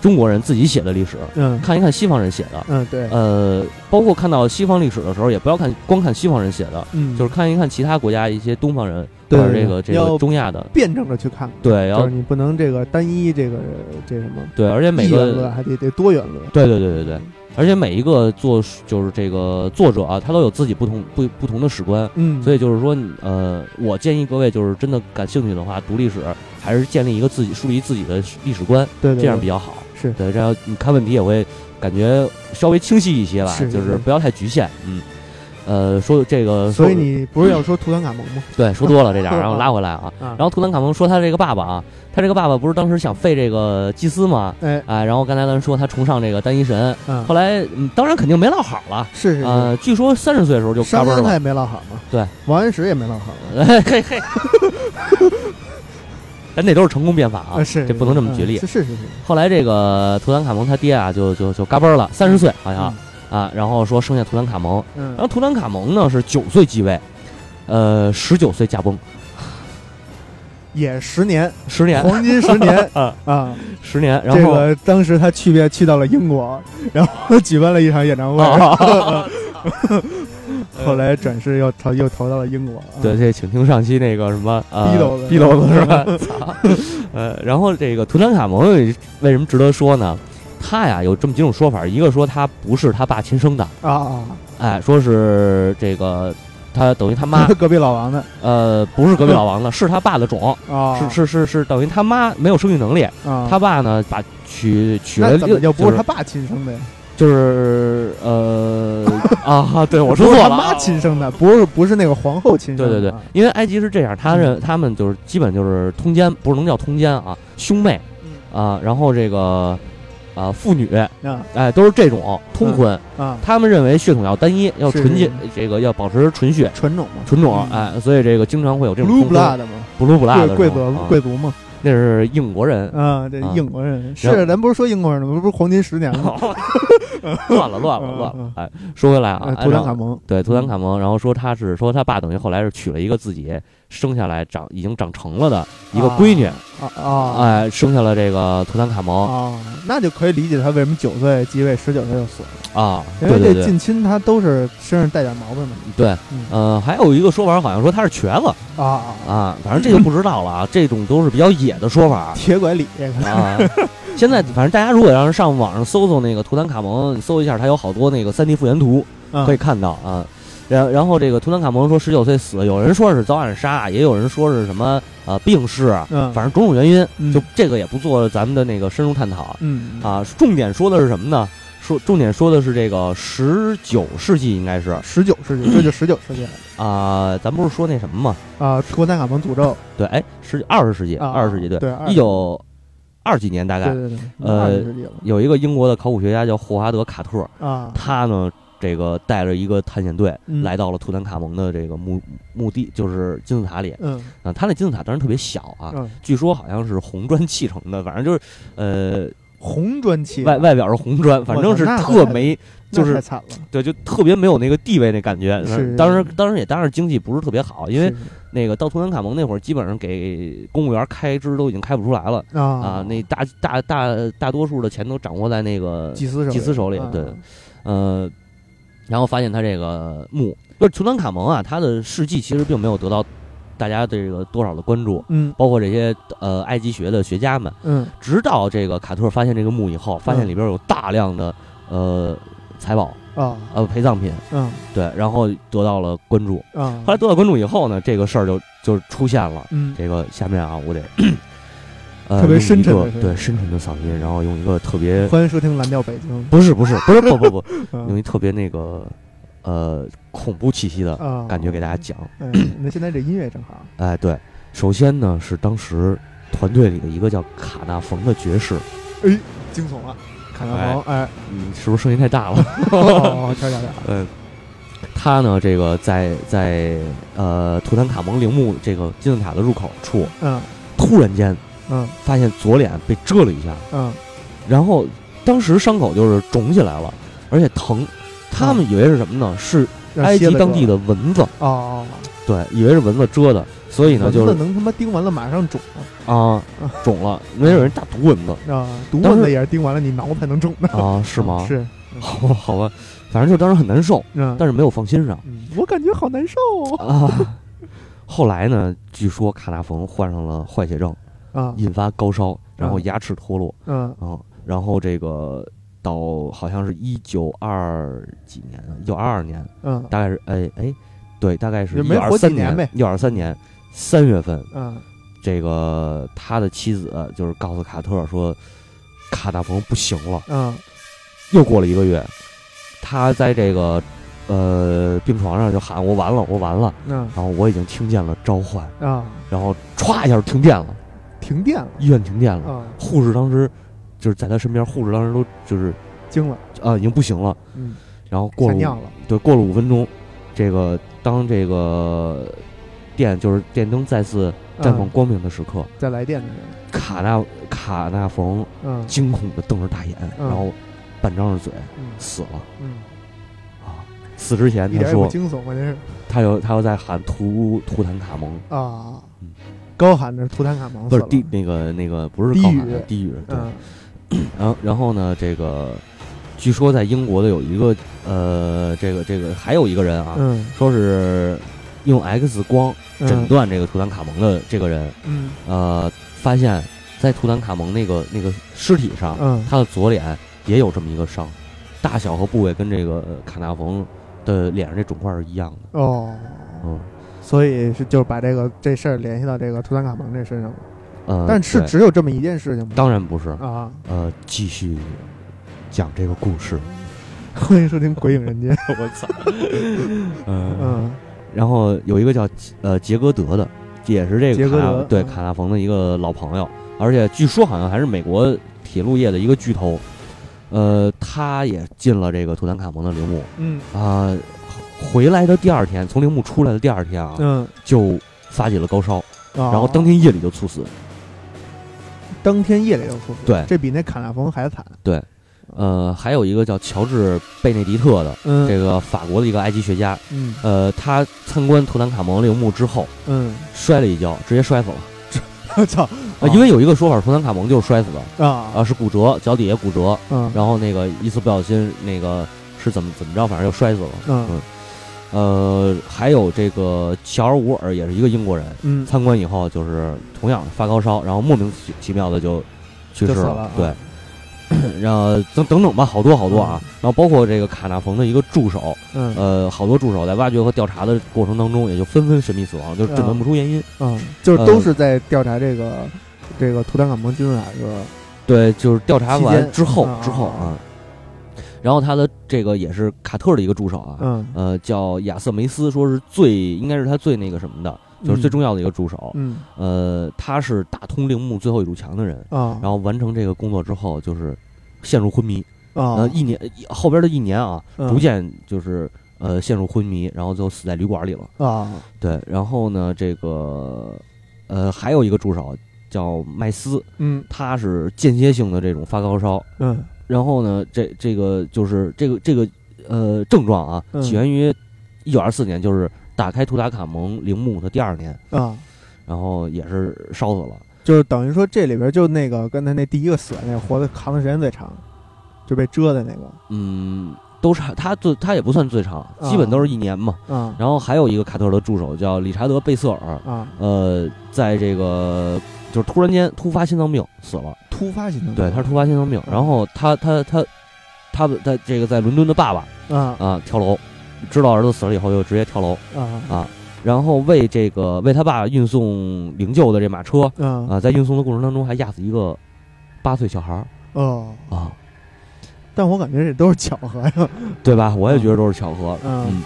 中国人自己写的历史，
嗯。
看一看西方人写的。
嗯，对，
呃，包括看到西方历史的时候，也不要看光看西方人写的，
嗯，
就是看一看其他国家一些东方人或
对
者这个这
要
个中亚的，
辩证着去看，
对，要
就是你不能这个单一这个这什么
对，而且每
一元论，
个
还得得多元论，
对对对对对，而且每一个作就是这个作者啊，他都有自己不同不不同的史观，
嗯，
所以就是说，呃，我建议各位就是真的感兴趣的话，读历史还是建立一个自己树立自己的历史观，
对对，对
这样比较好。
是
对，这样你看问题也会感觉稍微清晰一些吧，就是不要太局限。嗯，呃，说这个，
所以你不是要说图坦卡蒙吗？
对说多了这点儿，然后拉回来啊。
啊，
然后图坦卡蒙说他这个爸爸啊，他这个爸爸不是当时想废这个祭司吗？
哎，
哎，然后刚才咱说他崇尚这个单一神，
嗯，
后来嗯，当然肯定没落好了。
是是是，
呃，据说三十岁的时候就嘎嘣了。
他也没落好嘛，
对，
王安石也没落好嘛，
嘿 嘿嘿，咱这都是成功变法啊，
啊是，
这不能这么举例
嗯。是是是是，
后来这个图坦卡蒙他爹啊，就就就嘎嘣了，三十岁好像啊，然后说生下图坦卡蒙，
嗯，
然后图坦卡蒙呢是九岁继位，呃，十九岁驾崩，
也十年，
十年
黄金十年
啊，
啊，
十年，然
这
后
个当时他去别去到了英国，然后举办了一场演唱会，
啊
后来转世又投又投到了英国，啊
对，这请听上期那个什么呃
逼斗子
逼斗子是吧？操，呃，然后这个图坦卡蒙为什么值得说呢？他呀有这么几种说法，一个说他不是他爸亲生的，
啊啊，
哎，说是这个他等于他妈，
隔壁老王的。
呃，不是隔壁老王的，是他爸的种，
啊，
是是是是等于他妈没有生育能力，
啊，
他爸呢把娶娶了
那怎么
六，就
就不是他爸亲生的呀？
就是呃 啊，对我说
不
错了，
是他妈
啊
亲生的，不是不是那个皇后亲生的，
对对对，因为埃及是这样，他认他们就是基本就是通奸，不是能叫通奸啊，兄妹啊，然后这个啊妇女，
啊。
哎，都是这种通婚。
啊，
他们认为血统要单一，要纯洁，这个要保持纯血。
纯种嘛，
纯种，
嗯。
哎，所以这个经常会有这种
，blue blood 嘛，
不噜不辣的
贵贵族贵族嘛，
那是英国人，
啊，这
啊。
英国人。是，咱不是说英国人吗？不是黄金十年吗？
乱了乱了乱
嗯
了。哎，说回来啊
呃，图坦卡蒙，
对图坦卡蒙，然后说他是说他爸等于后来是娶了一个自己生下来长已经长成了的一个闺女，
啊啊。
哎，生下了这个图坦卡蒙。
啊，那就可以理解他为什么九岁继位，十九岁就死了，
啊，
因为这近亲他都是身上带点毛病的
对，
嗯。
呃，还有一个说法好像说他是瘸子
啊啊，
啊，反正这就不知道了啊，这种都是比较野的说法
铁拐李
啊。现在反正大家如果要是上网上搜搜那个图坦卡蒙，你搜一下，它有好多那个三 D 复原图可以看到啊。然然后这个图坦卡蒙说十九岁死，有人说是遭暗杀，也有人说是什么呃病逝，
嗯，
反正种种原因，
嗯
就这个也不做咱们的那个深入探讨
嗯
啊。重点说的是什么呢？说重点说的是这个十九世纪应该是
十九世纪，这就十九世纪了
啊、咱不是说那什么吗？
啊，图坦卡蒙诅咒
对，哎，十二十世纪，
啊，
二十世纪对，
对，
一九二几年大概
对对对，
呃
二十世纪了
有一个英国的考古学家叫霍华德·卡特，
啊，
他呢这个带着一个探险队
嗯。
来到了图坦卡蒙的这个墓墓地，就是金字塔里。
嗯。
啊。他那金字塔当然特别小啊，
嗯，
据说好像是红砖砌成的，反正就是呃
红砖砌
外外表是红砖，反正是特没，就是
太惨了，
对，就特别没有那个地位那感觉。
是。
当时，当时也当然经济不是特别好，因为那个到图坦卡蒙那会儿，基本上给公务员开支都已经开不出来了。
啊。
啊，那大大大大多数的钱都掌握在那个
祭司手
祭司手里
啊。
对呃，然后发现他这个墓，就是图坦卡蒙啊，他的事迹其实并没有得到大家这个多少的关注，
嗯
包括这些呃埃及学的学家们，
嗯
直到这个卡特发现这个墓以后，发现里边有大量的呃财宝
啊
呃陪葬品，
嗯
对，然后得到了关注。
啊，
后来得到关注以后呢，这个事儿就就出现了。
嗯
这个下面啊，我得 呃
特别深沉的
对深沉的嗓音，然后用一个特别
欢迎收听蓝调北京。
不是不是不是不不不，用
啊
一特别那个呃恐怖气息的
啊。
感觉给大家讲。
嗯，那现在这音乐正好，
哎，对，首先呢是当时团队里的一个叫卡纳冯的爵士，哎
惊悚了，卡纳冯，哎，
你，是不是声音太大了？
哦，调调调，
嗯，他呢这个在在呃图坦卡蒙陵墓这个金字塔的入口处，
嗯。
突然间
嗯
发现左脸被蛰了一下，
嗯
然后当时伤口就是肿起来了，而且疼。他们以为是什么呢？是
让
埃及当地
个
的蚊子，
哦哦，
对，以为是蚊子蛰的，所以呢就是
蚊子能他妈叮完了马上肿
啊肿了，没有人大毒蚊子
啊，毒
当时
蚊子也是叮完了你挠才能肿的，
啊，是吗？
是，
好吧，好吧，反正就当时很难受，
嗯，
但是没有放心上
嗯我感觉好难受哦
啊。后来呢，据说卡纳冯患上了坏血症，
啊，
引发高烧，然后
嗯
牙齿脱落
嗯
啊，然后这个到好像是一九二几年，一九二二年，
嗯
大概是哎哎，对，大概是一九二三
年呗。
一九二三年三月份，
嗯
这个他的妻子就是告诉卡特说，卡大鹏不行了。
嗯
又过了一个月，他在这个呃病床上就喊我完了，我完了。
嗯
然后我已经听见了召唤，
啊，
然后歘一下就停电了，
停电了。
医院停电了。
啊，
护士当时就是在他身边，护士当时都就是
惊了，
啊、已经不行了。
嗯，
然后过了五
了，
对过了五分钟，这个当这个电就是电灯再次绽放
嗯
光明的时刻，
再来电的人，
卡纳卡纳冯
嗯。
惊恐的瞪着大眼，
嗯。
然后半张着嘴
嗯。
死了。
嗯，
啊！死之前
一点也不
他说
惊悚，关键是。
他又他又在喊图图坦卡蒙，
啊。
嗯，
高喊着图坦卡蒙死
不是低那个那个不是高喊
语
的低语，对。
嗯。
然后然后呢，这个据说在英国的有一个呃，这个这个还有一个人啊，
嗯。
说是用 X 光诊
嗯
断这个图坦卡蒙的这个人，
嗯。
呃，发现，在图坦卡蒙那个那个尸体上，
嗯。
他的左脸也有这么一个伤，大小和部位跟这个呃卡纳冯的脸上这肿块是一样的。
哦，
嗯，
所以是就把这个这事儿联系到这个图坦卡蒙这身上了，
呃，
但是只有这么一件事情吗？
当然不是，
啊，
呃，继续讲这个故事。
欢迎收听《鬼影人间》。
我操，嗯，
嗯。
然后有一个叫呃杰戈德的，也是这个对卡纳冯的一个老朋友，而且据说好像还是美国铁路业的一个巨头。呃，他也进了这个图坦卡蒙的陵墓。
嗯。
啊、回来的第二天，从陵墓出来的第二天啊，
嗯，
就发起了高烧，
然
然后当天夜里就猝死。
当天夜里就猝死，
对。
这比那卡纳冯还惨。对。
呃，还有一个叫乔治贝内迪特的，
嗯。
这个法国的一个埃及学家，
嗯。
呃，他参观图坦卡蒙陵墓之后
嗯，
摔了一跤，直接摔死了。
我操。
啊，因为有一个说法，图坦卡蒙就是摔死的，
啊。
啊，是骨折，脚底下骨折，
嗯。
然后那个一次不小心，那个是怎么怎么着，反正就摔死了。
嗯
呃，还有这个乔尔伍尔也是一个英国人，
嗯。
参观以后就是同样发高烧，然后莫名其其妙的就去世
了啊。
对，然后等等等吧，好多好多啊，然后包括这个卡纳冯的一个助手，
嗯。
呃，好多助手在挖掘和调查的过程当中，也就纷纷神秘死亡，就诊断不出原因。
嗯，就是都
呃
是在调查这个这个图坦卡蒙金字塔这个
对，就是调查完之后
啊
之后
啊
啊，然后他的这个也是卡特的一个助手啊，
嗯。
呃，叫亚瑟梅斯，说是最应该是他最那个什么的，就是最重要的一个助手。
嗯。
呃，他是打通陵墓最后一堵墙的人，
啊。
然后完成这个工作之后，就是陷入昏迷。
啊。
呃，一年后边的一年啊，
嗯。
逐渐就是呃陷入昏迷，然后最后死在旅馆里了。
啊。
对，然后呢，这个呃还有一个助手叫麦斯，
嗯。
他是间歇性的这种发高烧，
嗯
然后呢，这这个就是这个这个呃症状啊，
嗯。
起源于一九二四年，就是打开图塔卡蒙陵墓的第二年，
啊，
然后也是烧死了。
就是等于说这里边就那个刚才那第一个死的那个活的扛的时间最长，就被蛰的那个。
嗯，都是他最他也不算最长，基本都是一年嘛。
啊。
然后还有一个卡特的助手叫理查德贝瑟尔，
啊，
呃，在这个就是突然间突发心脏病死了。
突发心脏病
对，他是突发心脏病。然后他他他他他这个在伦敦的爸爸
啊
啊跳楼，知道儿子死了以后就直接跳楼
啊
啊。然后为这个为他爸运送灵柩的这马车
啊
啊，在运送的过程当中还压死一个八岁小孩儿
哦，
啊，
但我感觉这都是巧合呀，
对吧？我也觉得都是巧合。
嗯
嗯，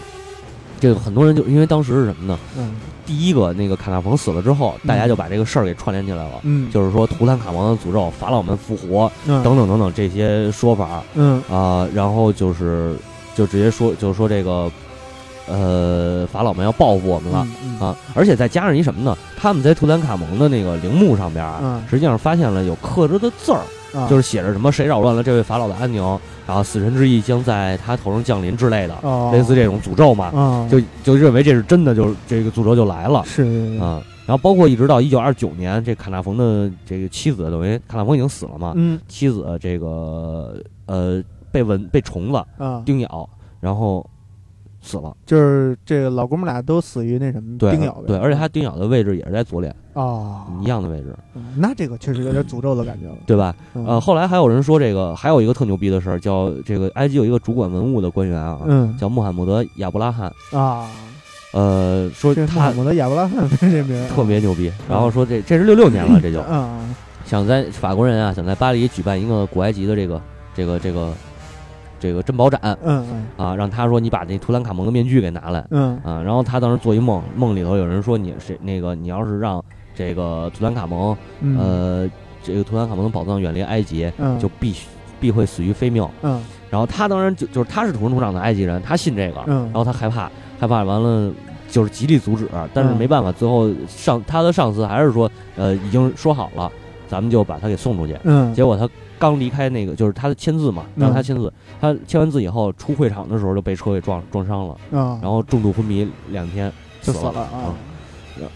这个很多人就因为当时是什么呢？
嗯
第一个那个卡纳彭死了之后，大家就把这个事儿给串联起来了。
嗯，
就是说，图坦卡蒙的诅咒、法老们复活
嗯
等等等等这些说法
嗯
啊、然后就是就直接说，就是说这个，呃，法老们要报复我们了、
嗯
啊！而且再加上一什么呢？他们在图坦卡蒙的那个陵墓上边啊，
嗯
实际上发现了有刻着的字儿，
啊。
就是写着什么“谁扰乱了这位法老的安宁”，然后死神之翼将在他头上降临之类的，
哦。
类似这种诅咒嘛，
啊
就就认为这是真的，就是这个诅咒就来了。
是。
啊，然后包括一直到一九二九年，这卡纳冯的这个妻子，等于卡纳冯已经死了嘛，
嗯。
妻子这个呃被蚊被虫子
啊，
叮咬，然后死了。
就是这个老哥们俩都死于那什么
对
叮咬呗，
对，而且他叮咬的位置也是在左脸
啊，
一样的位置，
嗯那这个确实有点诅咒的感觉了，
对吧？
嗯。
呃，后来还有人说这个还有一个特牛逼的事儿，叫这个埃及有一个主管文物的官员啊，
嗯。
叫穆罕默德亚布拉罕，
啊，
呃，说
这
他
我的亚伯拉罕这名儿。
特别牛逼，然后说这这是六六年了，这就
啊
想在法国人啊，想在巴黎举办一个古埃及的这个这个这个这个珍宝展
嗯嗯
啊，让他说你把那图兰卡蒙的面具给拿来
嗯
啊，然后他当时做一梦，梦里头有人说你谁那个你要是让这个图兰卡蒙
嗯
呃这个图兰卡蒙的宝藏远离埃及，
嗯
就必须必会死于非命。
嗯
然后他当然就就是他是土生土长的埃及人，他信这个，
嗯
然后他害怕害怕完了。就是极力阻止，但是
嗯
没办法，最后上他的上司还是说，呃，已经说好了，咱们就把他给送出去。
嗯
结果他刚离开那个，就是他签字嘛，让他
嗯
签字。他签完字以后出会场的时候就被车给撞撞伤了，
啊，
然后重度昏迷两天
就
死了。
啊。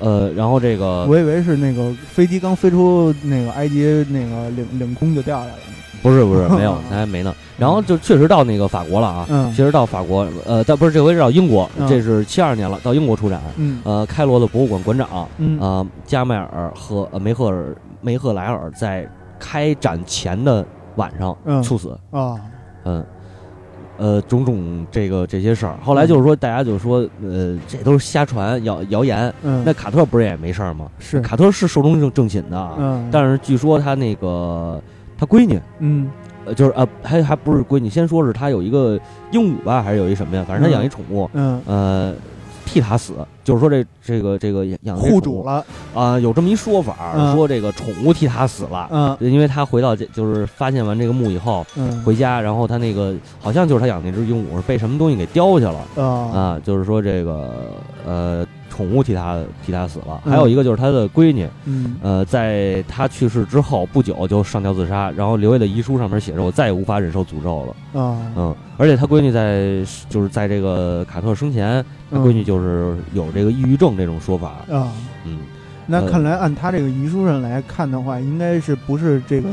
呃，然后这个
我以为是那个飞机刚飞出那个埃及那个领领空就掉下来了。
不是不是没有，他还没呢。然后就确实到那个法国了啊，
嗯
确实到法国，呃，但不是这回是到英国，
嗯
这是七二年了，到英国出展。
嗯
呃，开罗的博物馆馆长
嗯
呃加迈尔和呃梅赫尔梅赫莱尔在开展前的晚上
嗯
猝死。
啊
嗯，呃，种种这个这些事儿，后来就是说，大家就说，呃，这都是瞎传谣谣言。
嗯，
那卡特不是也没事儿吗？
是
卡特是寿终正正寝的，
嗯，
但是据说他那个他闺女，
嗯
呃，就是啊，还还不是闺女，先说是他有一个鹦鹉吧，还是有一什么呀？反正他养一宠物，
嗯
呃，替他死，就是说这这个这个养
护主了，
啊、有这么一说法，
嗯。
说这个宠物替他死了。
嗯。
因为他回到这，就是发现完这个墓以后，
嗯。
回家，然后他那个好像就是他养那只鹦鹉是被什么东西给叼去了。
啊
啊，就是说这个呃宠物替他替他死了，
嗯。
还有一个就是他的闺女，
嗯。
呃，在他去世之后不久就上吊自杀，然后留下的遗书上面写着我再也无法忍受诅咒了，
啊。
嗯，而且他闺女在就是在这个卡特生前，他闺女就是有这个抑郁症这种说法，
啊。
嗯，
那
呃
看来按他这个遗书上来看的话，应该是不是这个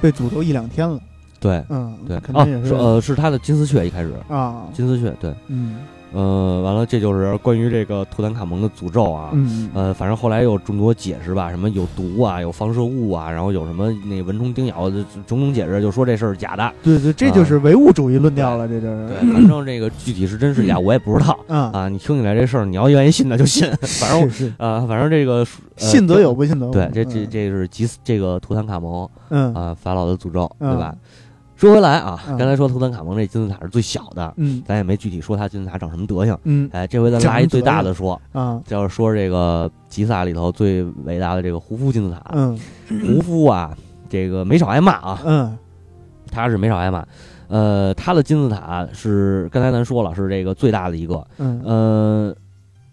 被诅咒一两天了？
对
嗯，
对，啊
肯定也，是。
是呃是他的金丝雀一开始，
啊，
金丝雀对。
嗯
呃，完了，这就是关于这个图坦卡蒙的诅咒啊。
嗯
呃，反正后来有众多解释吧，什么有毒啊，有放射物啊，然后有什么那蚊虫叮咬，这种种解释，就说这事儿是假的。
对对，这就是唯物主义论调了，这就是
啊对，反正这个具体是真是假，我也不知道
啊，
啊。你听起来这事儿，你要愿意信那就信，反正
是是
啊，反正这个呃
信则有，不信则无。
对，这这
嗯
这是吉斯这个图坦卡蒙
嗯
啊法老的诅咒，
嗯
对吧？说回来啊，
嗯。
刚才说图坦卡蒙这金字塔是最小的，
嗯。
咱也没具体说它金字塔长什么德行。
嗯。
哎，这回咱拉一最大的说，
啊
就是说这个吉萨里头最伟大的这个胡夫金字塔，
嗯。
胡夫啊，这个没少挨骂啊，
嗯。
他是没少挨骂。呃，他的金字塔是刚才咱说了，是这个最大的一个。
嗯。
呃，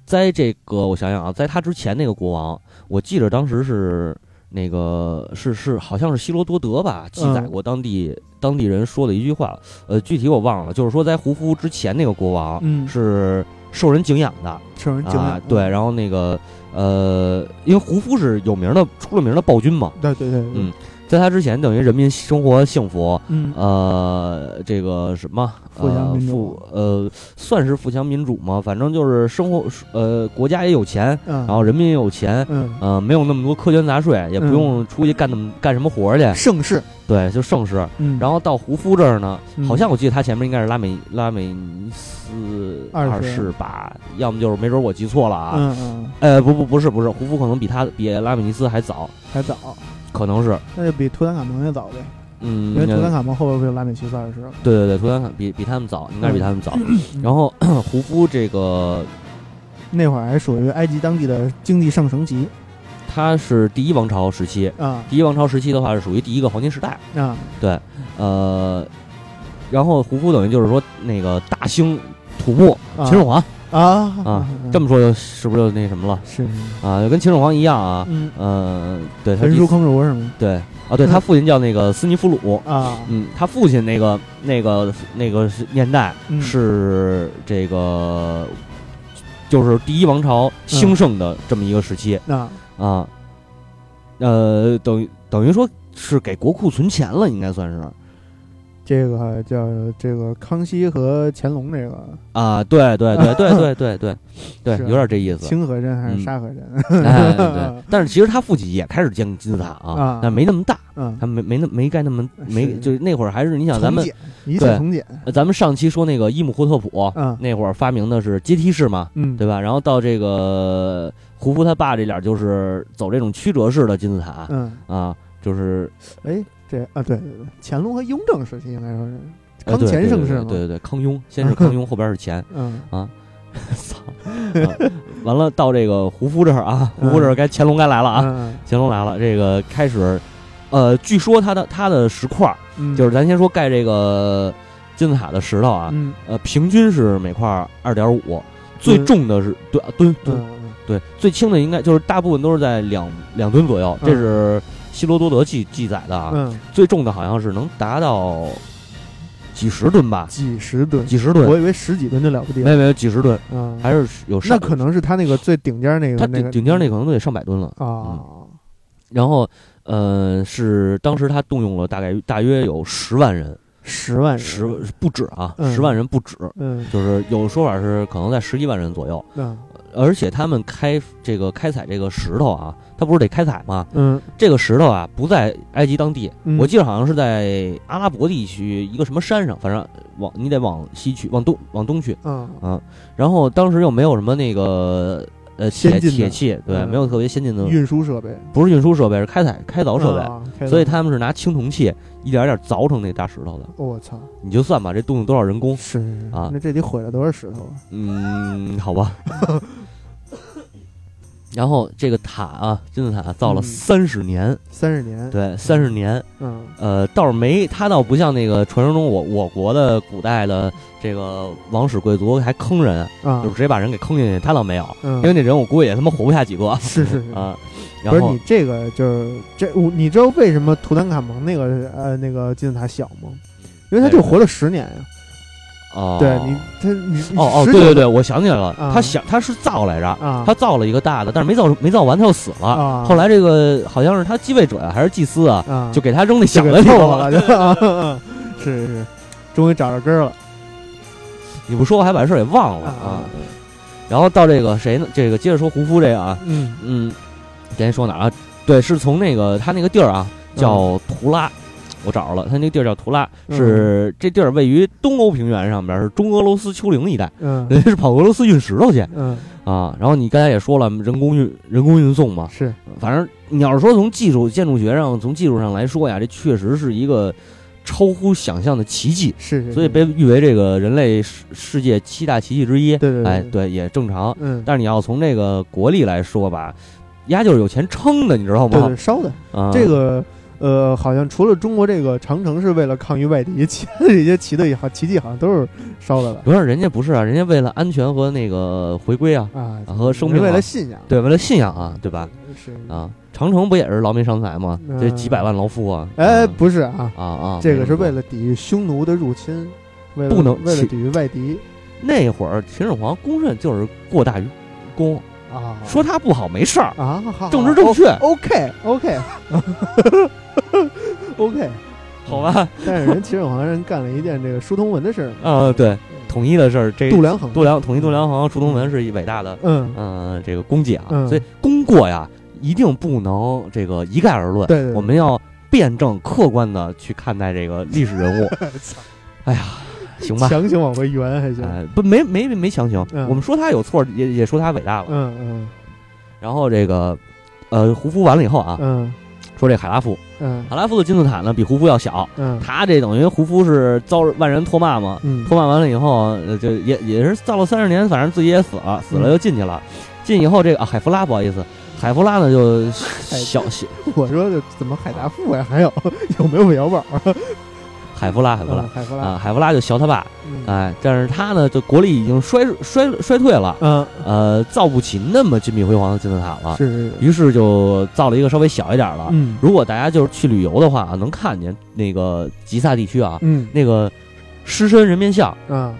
在这个我想想啊，在他之前那个国王，我记得当时是那个是是好像是希罗多德吧，记载过当地、当地人说的一句话，呃，具体我忘了，就是说在胡夫之前那个国王
嗯，
是受人敬仰的。
受人敬仰，，
啊对，然后那个呃，因为胡夫是有名的出了名的暴君嘛，
对对对，
嗯在他之前，等于人民生活幸福，
嗯
呃，这个什么
富强民主
富呃，算是富强民主吗？反正就是生活呃，国家也有钱，
嗯，
然后人民也有钱，
嗯
呃，没有那么多苛捐杂税，也不
嗯
用出去干那么干什么活儿去，
盛世，
对，就盛世。
嗯，
然后到胡夫这儿呢，
嗯
好像我记得他前面应该是拉美拉美尼斯
二世
吧，要么就是没准我记错了啊。
嗯嗯
呃，不不不是不是，胡夫可能比他比拉美尼斯还早，
还早，
可能是，
那就比图坦卡蒙也早呗，
嗯，
因为图坦卡蒙后边不就拉美西斯二世了？
对对对，图坦卡比比他们早，应该是比他们早。然后 胡夫这个
那会儿还属于埃及当地的经济上升级。
他是第一王朝时期，
啊。
第一王朝时期的话是属于第一个黄金时代，
啊，对
呃，然后胡夫等于就是说那个大兴土木，
啊。
秦始皇
啊。
啊，这么说就是不是就那什么了？
是。
啊？就跟秦始皇一样啊，
嗯，
呃，对他
焚书坑儒是吗？
对啊，对他父亲叫那个斯尼夫鲁，
啊，
嗯，他父亲那个那个那个年代
嗯。
是这个，就是第一王朝兴盛的这么一个时期
那。
啊，呃，等于等于说是给国库存钱了，应该算是
这个叫这个康熙和乾隆这个。
啊，对对对 对对对对对，有点这意思。
清河镇还是
嗯
沙河镇？
哎，对，但是其实他父亲也开始建金字塔啊
啊，
但没那么大，
嗯，
他没没那没盖那么没，就是那会儿还是你想咱们对
从简，
呃咱们上期说那个伊姆霍特普，
嗯。
那会儿发明的是阶梯式嘛，
嗯，
对吧？然后到这个胡夫他爸这点儿就是走这种曲折式的金字塔
嗯，
啊，就是
哎，这啊，对对对，乾隆和雍正时期应该说是
呃
康乾盛世嘛，
对对对，康雍先是康雍，后边是乾，
嗯。
操，啊完了到这个胡夫这儿啊，胡夫这儿该乾隆该来了啊，
嗯
乾隆来了，这个开始，呃，据说他的他的石块就是咱先说盖这个金字塔的石头啊，
嗯。
呃，平均是每块二点五，最重的是吨吨吨，
嗯
对，最轻的应该就是大部分都是在两两吨左右，
嗯。
这是希罗多德记记载的啊，
嗯，
最重的好像是能达到几十吨吧，
几十吨，
几十吨，
我以为十几吨就了不地了，
没有没有几十吨，
嗯，
还是有
那，可能是他那个最顶尖那个
他
那个。
顶顶尖那可能都得上百吨了。
啊，
然后，呃，是当时他动用了大概大约有十万人，
十万人。
十不止啊，
嗯。
十万人不止，
嗯。
就是有说法是可能在十一万人左右。
嗯
而且他们开这个开采这个石头啊，他不是得开采吗？
嗯
这个石头啊不在埃及当地，
嗯
我记得好像是在阿拉伯地区一个什么山上，反正往你得往西去，往东往东去。
嗯
啊，然后当时又没有什么那个呃铁铁器，对，
嗯
没有特别先进的，
运输设备
不是运输设备，是开采开凿设备，所以他们是拿青铜器一点点凿成那大石头的。
我操，
你就算吧，这动用多少人工？
是
啊
那这得毁了多少石头啊？
嗯，好吧。然后这个塔啊，金字塔造了
嗯
三十年，
三十年，
对，三十年。
嗯
呃，倒是没，他倒不像那个传说中我我国的古代的这个王室贵族还坑人，
啊
就直接把人给坑进去，他倒没有，
嗯
因为那人我估计也他妈活不下几个
是是是
啊。然后
不是你这个就是这，我你知道为什么图坦卡蒙那个呃那个金字塔小吗？因为他就活了十年呀。
哦，
对你，他你
哦哦，对对对，我想起来了，
啊
他想他是造来着，
啊，
他造了一个大的，但是没造没造完，他就死了。
啊
后来这个好像是他继位者呀，还是祭司啊，
啊
就给他扔那小
就
的里头
了，是是是，终于找着根儿了
你不说我还把这事儿给忘了啊。然后到这个谁呢？这个接着说胡夫这个啊，
嗯
嗯，之前说哪儿啊？对，是从那个他那个地儿啊，叫图拉，我找着了，他那个地儿叫图拉，
嗯
是这地儿位于东欧平原上边，是中俄罗斯丘陵一带，
嗯
人家是跑俄罗斯运石头去
嗯
啊。然后你刚才也说了，人工运人工运送嘛，
是
反正你要是说从技术建筑学上，从技术上来说呀，这确实是一个超乎想象的奇迹。
是是，
所以被誉为这个人类世世界七大奇迹之一。
对对对
哎，对，也正常。
嗯
但是你要从这个国力来说吧，丫就是有钱撑的，你知道吗
对对？烧的
啊，
这个。呃，好像除了中国这个长城是为了抗御外敌，其他的这些奇的好奇迹好像都是烧的吧？
不是人家不是啊，人家为了安全和那个回归啊，
啊，
和生命啊
为了信仰，
对，为了信仰啊，对吧？
是
啊，长城不也是劳民伤财吗？
嗯
这几百万劳夫啊！
哎，
啊
不是啊，
啊啊，
这个是为
了
了抵御匈奴的入侵，为了
不能
为了抵御外敌
那会儿秦始皇公认就是过大于功，
啊。
说他不好没事儿，
啊，好
政治正确。
OK OK，OK，
好吧？
但是人秦始皇人干了一件这个书同文的事儿，
啊，对，统一的事儿，这
度量衡，
度量统一度量衡，书同文是一伟大的，
嗯，
嗯，这个功绩啊，
嗯。
所以功过呀，一定不能这个一概而论，
对
我们要辩证客观的去看待这个历史人物。哎呀，行吧，
强行往回圆还行，
哎，不，没没没强行，
嗯。
我们说他有错，也也说他伟大了。
嗯嗯。
然后这个，呃，胡夫完了以后啊，
嗯
说这海拉夫，
嗯
海拉夫的金字塔呢比胡夫要小，
嗯
他这等于胡夫是遭万人唾骂嘛，
嗯
唾骂完了以后，呃就也也是造了三十年，反正自己也死了，死了
嗯
又进去了。进以后这个啊，海弗拉不好意思，海弗拉呢就小小
我说这怎么海达富呀？还有 有没有韦小宝啊？
海弗拉海弗拉。
嗯海弗拉，
啊，海弗拉就学他爸，
嗯。
哎，但是他呢就国力已经衰衰衰退了，
嗯，
呃，造不起那么金碧辉煌的金字塔了，
是
于是就造了一个稍微小一点的。
嗯。
如果大家就是去旅游的话啊，能看见那个吉萨地区啊，
嗯。
那个狮身人面像
嗯。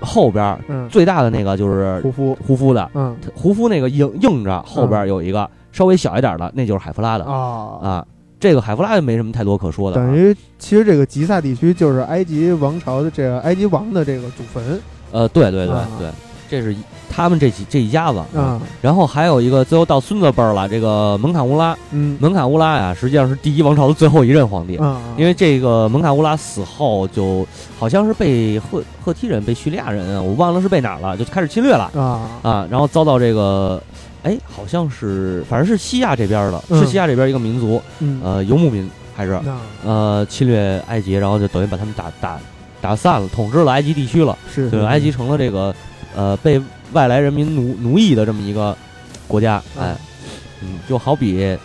后边儿
嗯，
最大的那个就是
胡夫，
胡夫的，
嗯。
胡夫那个硬硬着后边有一个稍微小一点的，那就是海弗拉的。
啊。
啊。这个海弗拉就没什么太多可说的啊，
等于其实这个吉萨地区就是埃及王朝的这个埃及王的这个祖坟
呃，对对对
啊。
对，这是他们这几这一家子。
啊，
然后还有一个最后到孙子辈儿了，这个蒙卡乌拉，
嗯。
蒙卡乌拉呀，实际上是第一王朝的最后一任皇帝。
啊，
因为这个蒙卡乌拉死后，就好像是被赫赫梯人、被叙利亚人，我忘了是被哪儿了，就开始侵略了
啊。
啊，然后遭到这个，哎，好像是反正是西亚这边的，
嗯。
是西亚这边一个民族，
嗯。
呃，游牧民还是呃侵略埃及，然后就等于把他们打打打散了，统治了埃及地区了，
是
对，埃及成了这个呃被外来人民奴奴役的这么一个国家，哎，嗯，就好比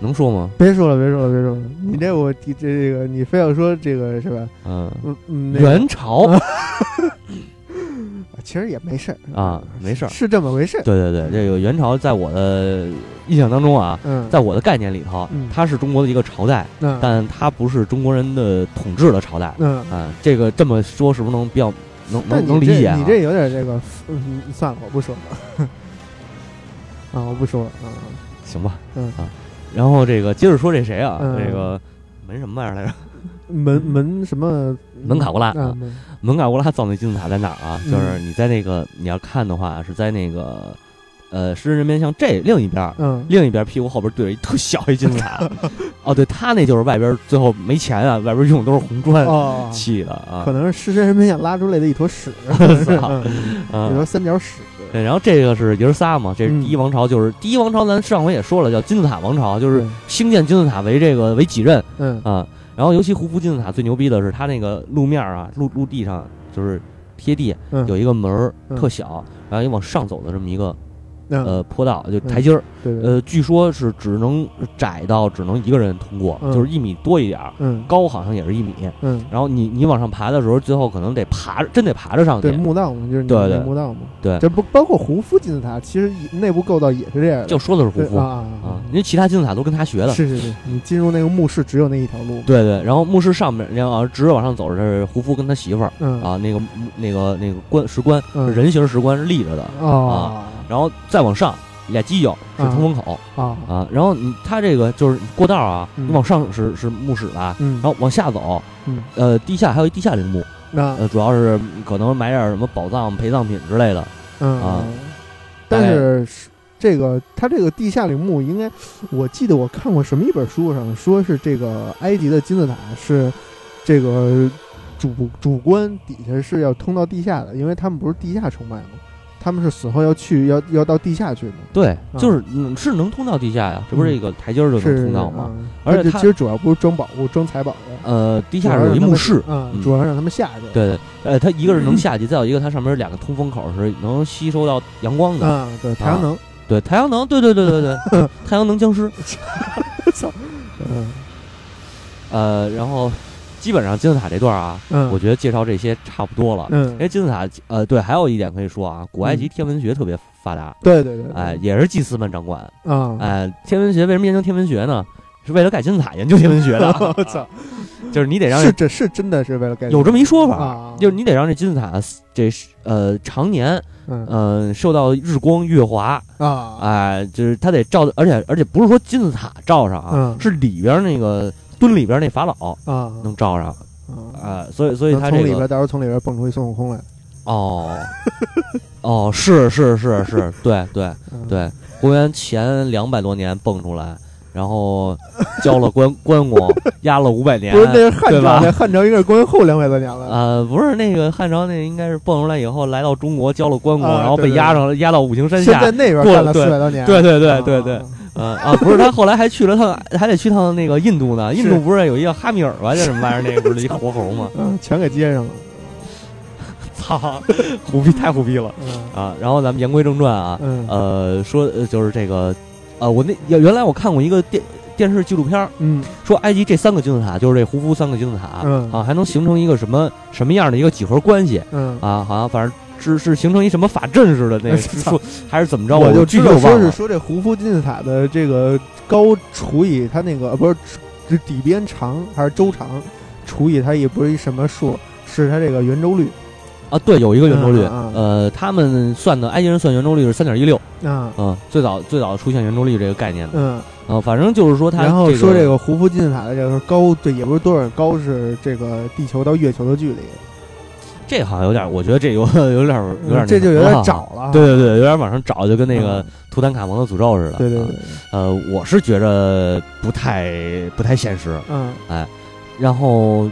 能说吗？
别说了，别说了，别说了，你这我这这个你非要说这个是吧？
嗯，元朝。
其实也没事儿
啊没事儿
是这么回事。
对对对，这个元朝在我的印象当中啊，
嗯，
在我的概念里头
嗯，
它是中国的一个朝代，
嗯
但它不是中国人的统治的朝代。
嗯，
啊，这个这么说是不是能比较能能能理解啊？
你这有点这个，嗯，算了，我不说了。啊，我不说了。啊，
行吧？
嗯
啊，然后这个接着说这谁啊？
嗯
这个门什么玩意儿来着？
门门什么？
门卡乌拉
门
门卡乌拉造那金字塔在哪儿啊？
嗯
就是你在那个你要看的话，是在那个呃狮身人面像这另一边另一边屁股后边对着一特小一金字塔。哦，对，他那就是外边最后没钱啊，外边用的都是红砖
哦，
砌的啊
可。能是狮身人面像拉出来的一坨屎，
啊，
三角屎。
对，然后这个是爷儿仨嘛，这是
嗯
第一王朝，就是第一王朝，咱上回也说了，叫金字塔王朝，就是兴建金字塔为这个为己任
嗯
啊。然后尤其胡夫金字塔最牛逼的是，它那个路面啊，陆陆地上就是贴地
嗯。
有一个门儿，
嗯。
特小，然后你往上走的这么一个
嗯
呃坡道，就台阶儿，
对对对。
呃，据说是只能窄到只能一个人通过，
嗯。
就是一米多一点儿，
嗯。
高好像也是一米。
嗯。
然后你你往上爬的时候，最后可能得爬，真得爬着上去。
对。墓道嘛，就是你
对对。
墓道嘛。
对。
这不包括胡夫金字塔，其实内部构造也是这样的。
就说的是胡夫。
对啊
啊，因为其他金字塔都跟他学的。
是是是，你进入那个墓室只有那一条路。
对对，然后墓室上面，然后直着往上走的是胡夫跟他媳妇儿
嗯。
啊，那个那个那个棺石棺
嗯。
人形石棺是立着的，
哦
然后再往上俩犄角是通风口。
啊
啊，然后你他这个就是过道啊，
嗯。
你往上是是墓室吧，
嗯，
然后往下走，
嗯。
呃，地下还有一地下陵墓，
那。
呃，主要是可能埋点什么宝藏、陪葬品之类的。
嗯。
啊。
但是是这个它这个地下陵墓应该，我记得我看过什么一本书上说是这个埃及的金字塔是这个主主棺底下是要通到地下的，因为他们不是地下崇拜吗？他们是死后要去要要到地下去的，
对，就是嗯是能通到地下呀，这不是
嗯。
一个台阶儿就能通到吗？
啊
而且它
其实主要不是装宝物、装财宝的，
呃，地
地
下是有一墓室，
啊，
嗯
主要让他们下去。
对对，呃，它一个是能 下去，再有一个它上面有两个通风口是能吸收到阳光的。
啊，对，太阳能，
对，太阳能，对对对对对，太阳能僵尸。
操，嗯。
呃，然后基本上金字塔这段啊，
嗯，
我觉得介绍这些差不多了。
嗯。
因，为金字塔，呃，对，还有一点可以说啊，古埃及天文学特别发达，
对对对，对。
哎，也是祭司们掌管。
啊，
哎，天文学为什么研究天文学呢？是为了盖金字塔研究天文学的。
我操，
就是你得让
是这是真的是为了盖
有这么一说法，
啊，
就是你得让这金字塔这呃常年
嗯。
呃受到日光月华，
啊。
哎，就是它得照，而且而且不是说金字塔照上啊，
嗯。
是里边那个墩里边那法老
啊。
能照上，
啊，
啊，所以所以他这
里边到时候从里边蹦出一孙悟空来，
哦哦是是是是，对对
嗯，
对，公元前两百多年蹦出来，然后交了关关公，压了五百年，
不是那是汉朝，那汉朝应该是公元后两百多年了，
呃，不是那个汉朝那应该是蹦出来以后来到中国交了关公，
啊
然后被压上了压到五行山下
在。那边干了
过了
四百多年，
对对对
啊。
对对，呃啊，不是他后来还去了趟，还得去趟那个印度呢。印度不是有一个哈密尔吧，叫什么玩意儿？那个不是一活猴吗？
嗯，全给接上了，
操，虎逼太虎逼了
嗯
啊！然后咱们言归正传啊，
嗯
呃，说呃就是这个，呃，我那原来我看过一个电电视纪录片，
嗯
说埃及这三个金字塔，就是这胡夫三个金字塔，
嗯
啊，还能形成一个什么什么样的一个几何关系
嗯，
啊？好像反正是是形成一什么法阵似的那个 说还是怎么着？
我就
具
知道说是。说这胡夫金字塔的这个高除以它那个呃不是是底边长还是周长除以它也不是一什么数，是它这个圆周率
啊，对，有一个圆周率，
嗯嗯
呃，他们算的埃及人算圆周率是三点一六，
啊
嗯，最早最早出现圆周率这个概念的，
嗯，
啊，反正就是说它
然后说这个胡夫金字塔的这个高，对也不是多少高，是这个地球到月球的距离，
这好像有点，我觉得这有 有点有点
这就有点找了，
对对对，有点往上找，就跟那个
嗯
图坦卡蒙的诅咒似的。啊
对对对，
呃，我是觉着不太不太现实。
嗯哎
然后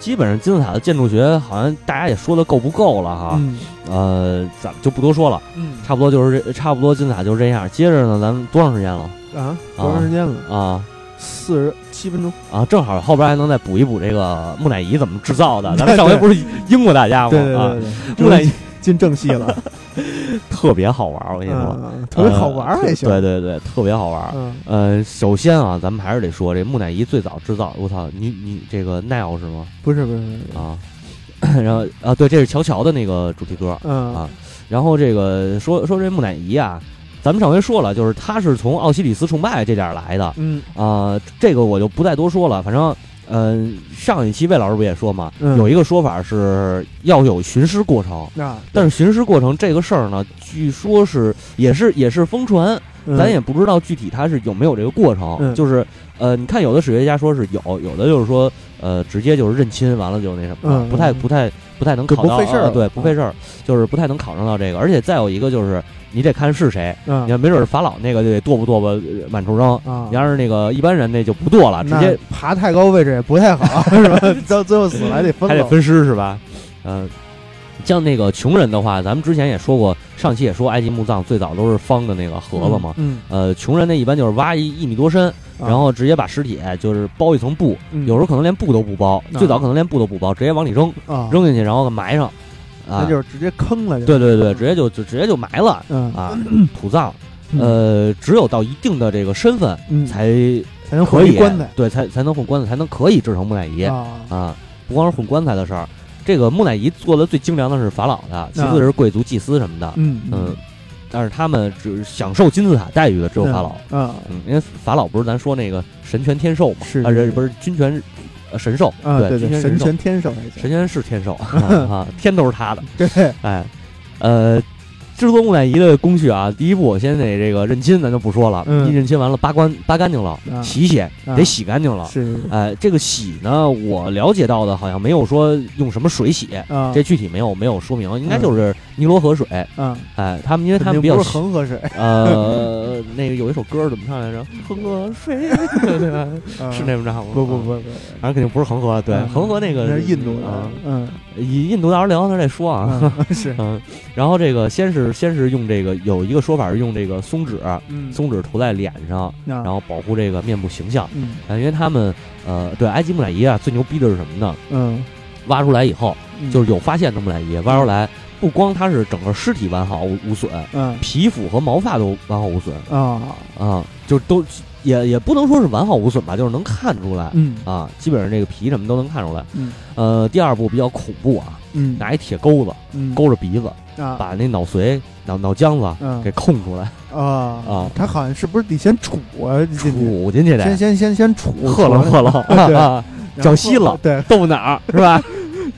基本上金字塔的建筑学，好像大家也说的够不够了哈。
嗯
呃，咱们就不多说了，
嗯
差不多就是这，差不多金字塔就是这样。接着呢，咱们多长时间了
啊，多长时间了？
啊？
四十七分钟，
啊，正好后边还能再补一补这个木乃伊怎么制造的。咱们上回不是应过大家吗？
对对
啊，
对对，
木乃伊
进正戏了，
特别好玩儿，我跟你说，
嗯，特别好玩儿
呃
还行，
对对对，特别好玩儿。
嗯
呃，首先啊，咱们还是得说这木乃伊最早制造，我操，你你这个 Nile 是吗？
不是不是不是，
啊，然后啊，对，这是乔乔的那个主题歌。
嗯
啊然后这个说说这木乃伊啊，咱们上回说了，就是他是从奥西里斯崇拜这点来的
嗯
啊、这个我就不再多说了。反正，嗯、上一期魏老师不也说嘛，
嗯
有一个说法是要有寻尸过程，
啊，
但是寻尸过程这个事儿呢，据说是也是也是疯传，
嗯
咱也不知道具体他是有没有这个过程。
嗯
就是呃，你看有的史学家说是有，有的就是说呃，直接就是认亲，完了就那什么不太
嗯
不太不太能
就
考到，
不费事儿了
呃对，不费事儿，就是不太能考上到这个。而且再有一个就是你得看是谁，
嗯
你要没准儿法老那个就得剁吧剁吧呃满处扔。
啊
你，要是那个一般人那就不剁了，直接
爬太高位置也不太好，是吧？到最后死了还得分了，
还得分尸是吧？嗯、像那个穷人的话，咱们之前也说过，上期也说埃及墓葬最早都是方的那个盒子嘛。
嗯，
呃，穷人那一般就是挖一一米多深，
啊。
然后直接把尸体就是包一层布，
嗯。
有时候可能连布都不包，
啊。
最早可能连布都不包，直接往里扔，
啊，
扔进去然后埋上。啊。
那，就是直接坑了，
对对对，直接就就直接就埋了
嗯。
啊，土葬。
嗯。
呃，只有到一定的这个身份
嗯。
才
才能
可以
混棺材。
对，才才能混棺材，才能可以制成木乃伊。
啊，
啊，不光是混棺材的事儿，这个木乃伊做的最精良的是法老的，其次是贵族祭司什么的，
嗯
嗯，但是他们只享受金字塔待遇的只有法老，
啊。
嗯，因为法老不是咱说那个神权天授嘛，
是
啊，人不是君权呃神兽，
啊，对对，神
权
天授，
神权是天授 啊，天都是他的，
对，
哎，呃。制作木乃伊的工序啊，第一步先得这个认亲，咱就不说了。
嗯
一认亲完了，扒干扒干净了，
啊
洗洗，
啊
得洗干净了。
是
哎，这个洗呢，我了解到的好像没有说用什么水洗，
啊，
这具体没有没有说明，应该就是尼罗河水。
嗯，
哎，他们因为他们比较
不是恒河水，
呃，那个有一首歌怎么唱来着？恒河水，对吧？
啊
是那么唱吗？
不不不不，
反正肯定不是恒河。对，
嗯
恒河那个
那是印度的
啊，，
嗯
以印度到时候聊到那再说啊。
嗯是，
嗯，然后这个先是先是用这个有一个说法是用这个松脂，
嗯，
松脂涂在脸上，
然
然后保护这个面部形象。
嗯。
啊，因为他们呃，对埃及木乃伊啊，最牛逼的是什么呢？
嗯，
挖出来以后，
嗯。
就是有发现的木乃伊，挖出来不光它是整个尸体完好无无损，
嗯。
皮肤和毛发都完好无损。
啊，
啊，就都也也不能说是完好无损吧，就是能看出来
嗯
啊，基本上这个皮什么都能看出来。
嗯
呃，第二步比较恐怖啊，
嗯，
拿一铁钩子
嗯
勾着鼻子，
啊
把那脑髓、脑脑浆子
嗯
给空出来，
啊
啊
他好像是不是得先杵啊
杵进去得
先先先先杵，
喝了
杵
喝了
对
啊，脚吸了，
对，
豆腐脑儿是吧？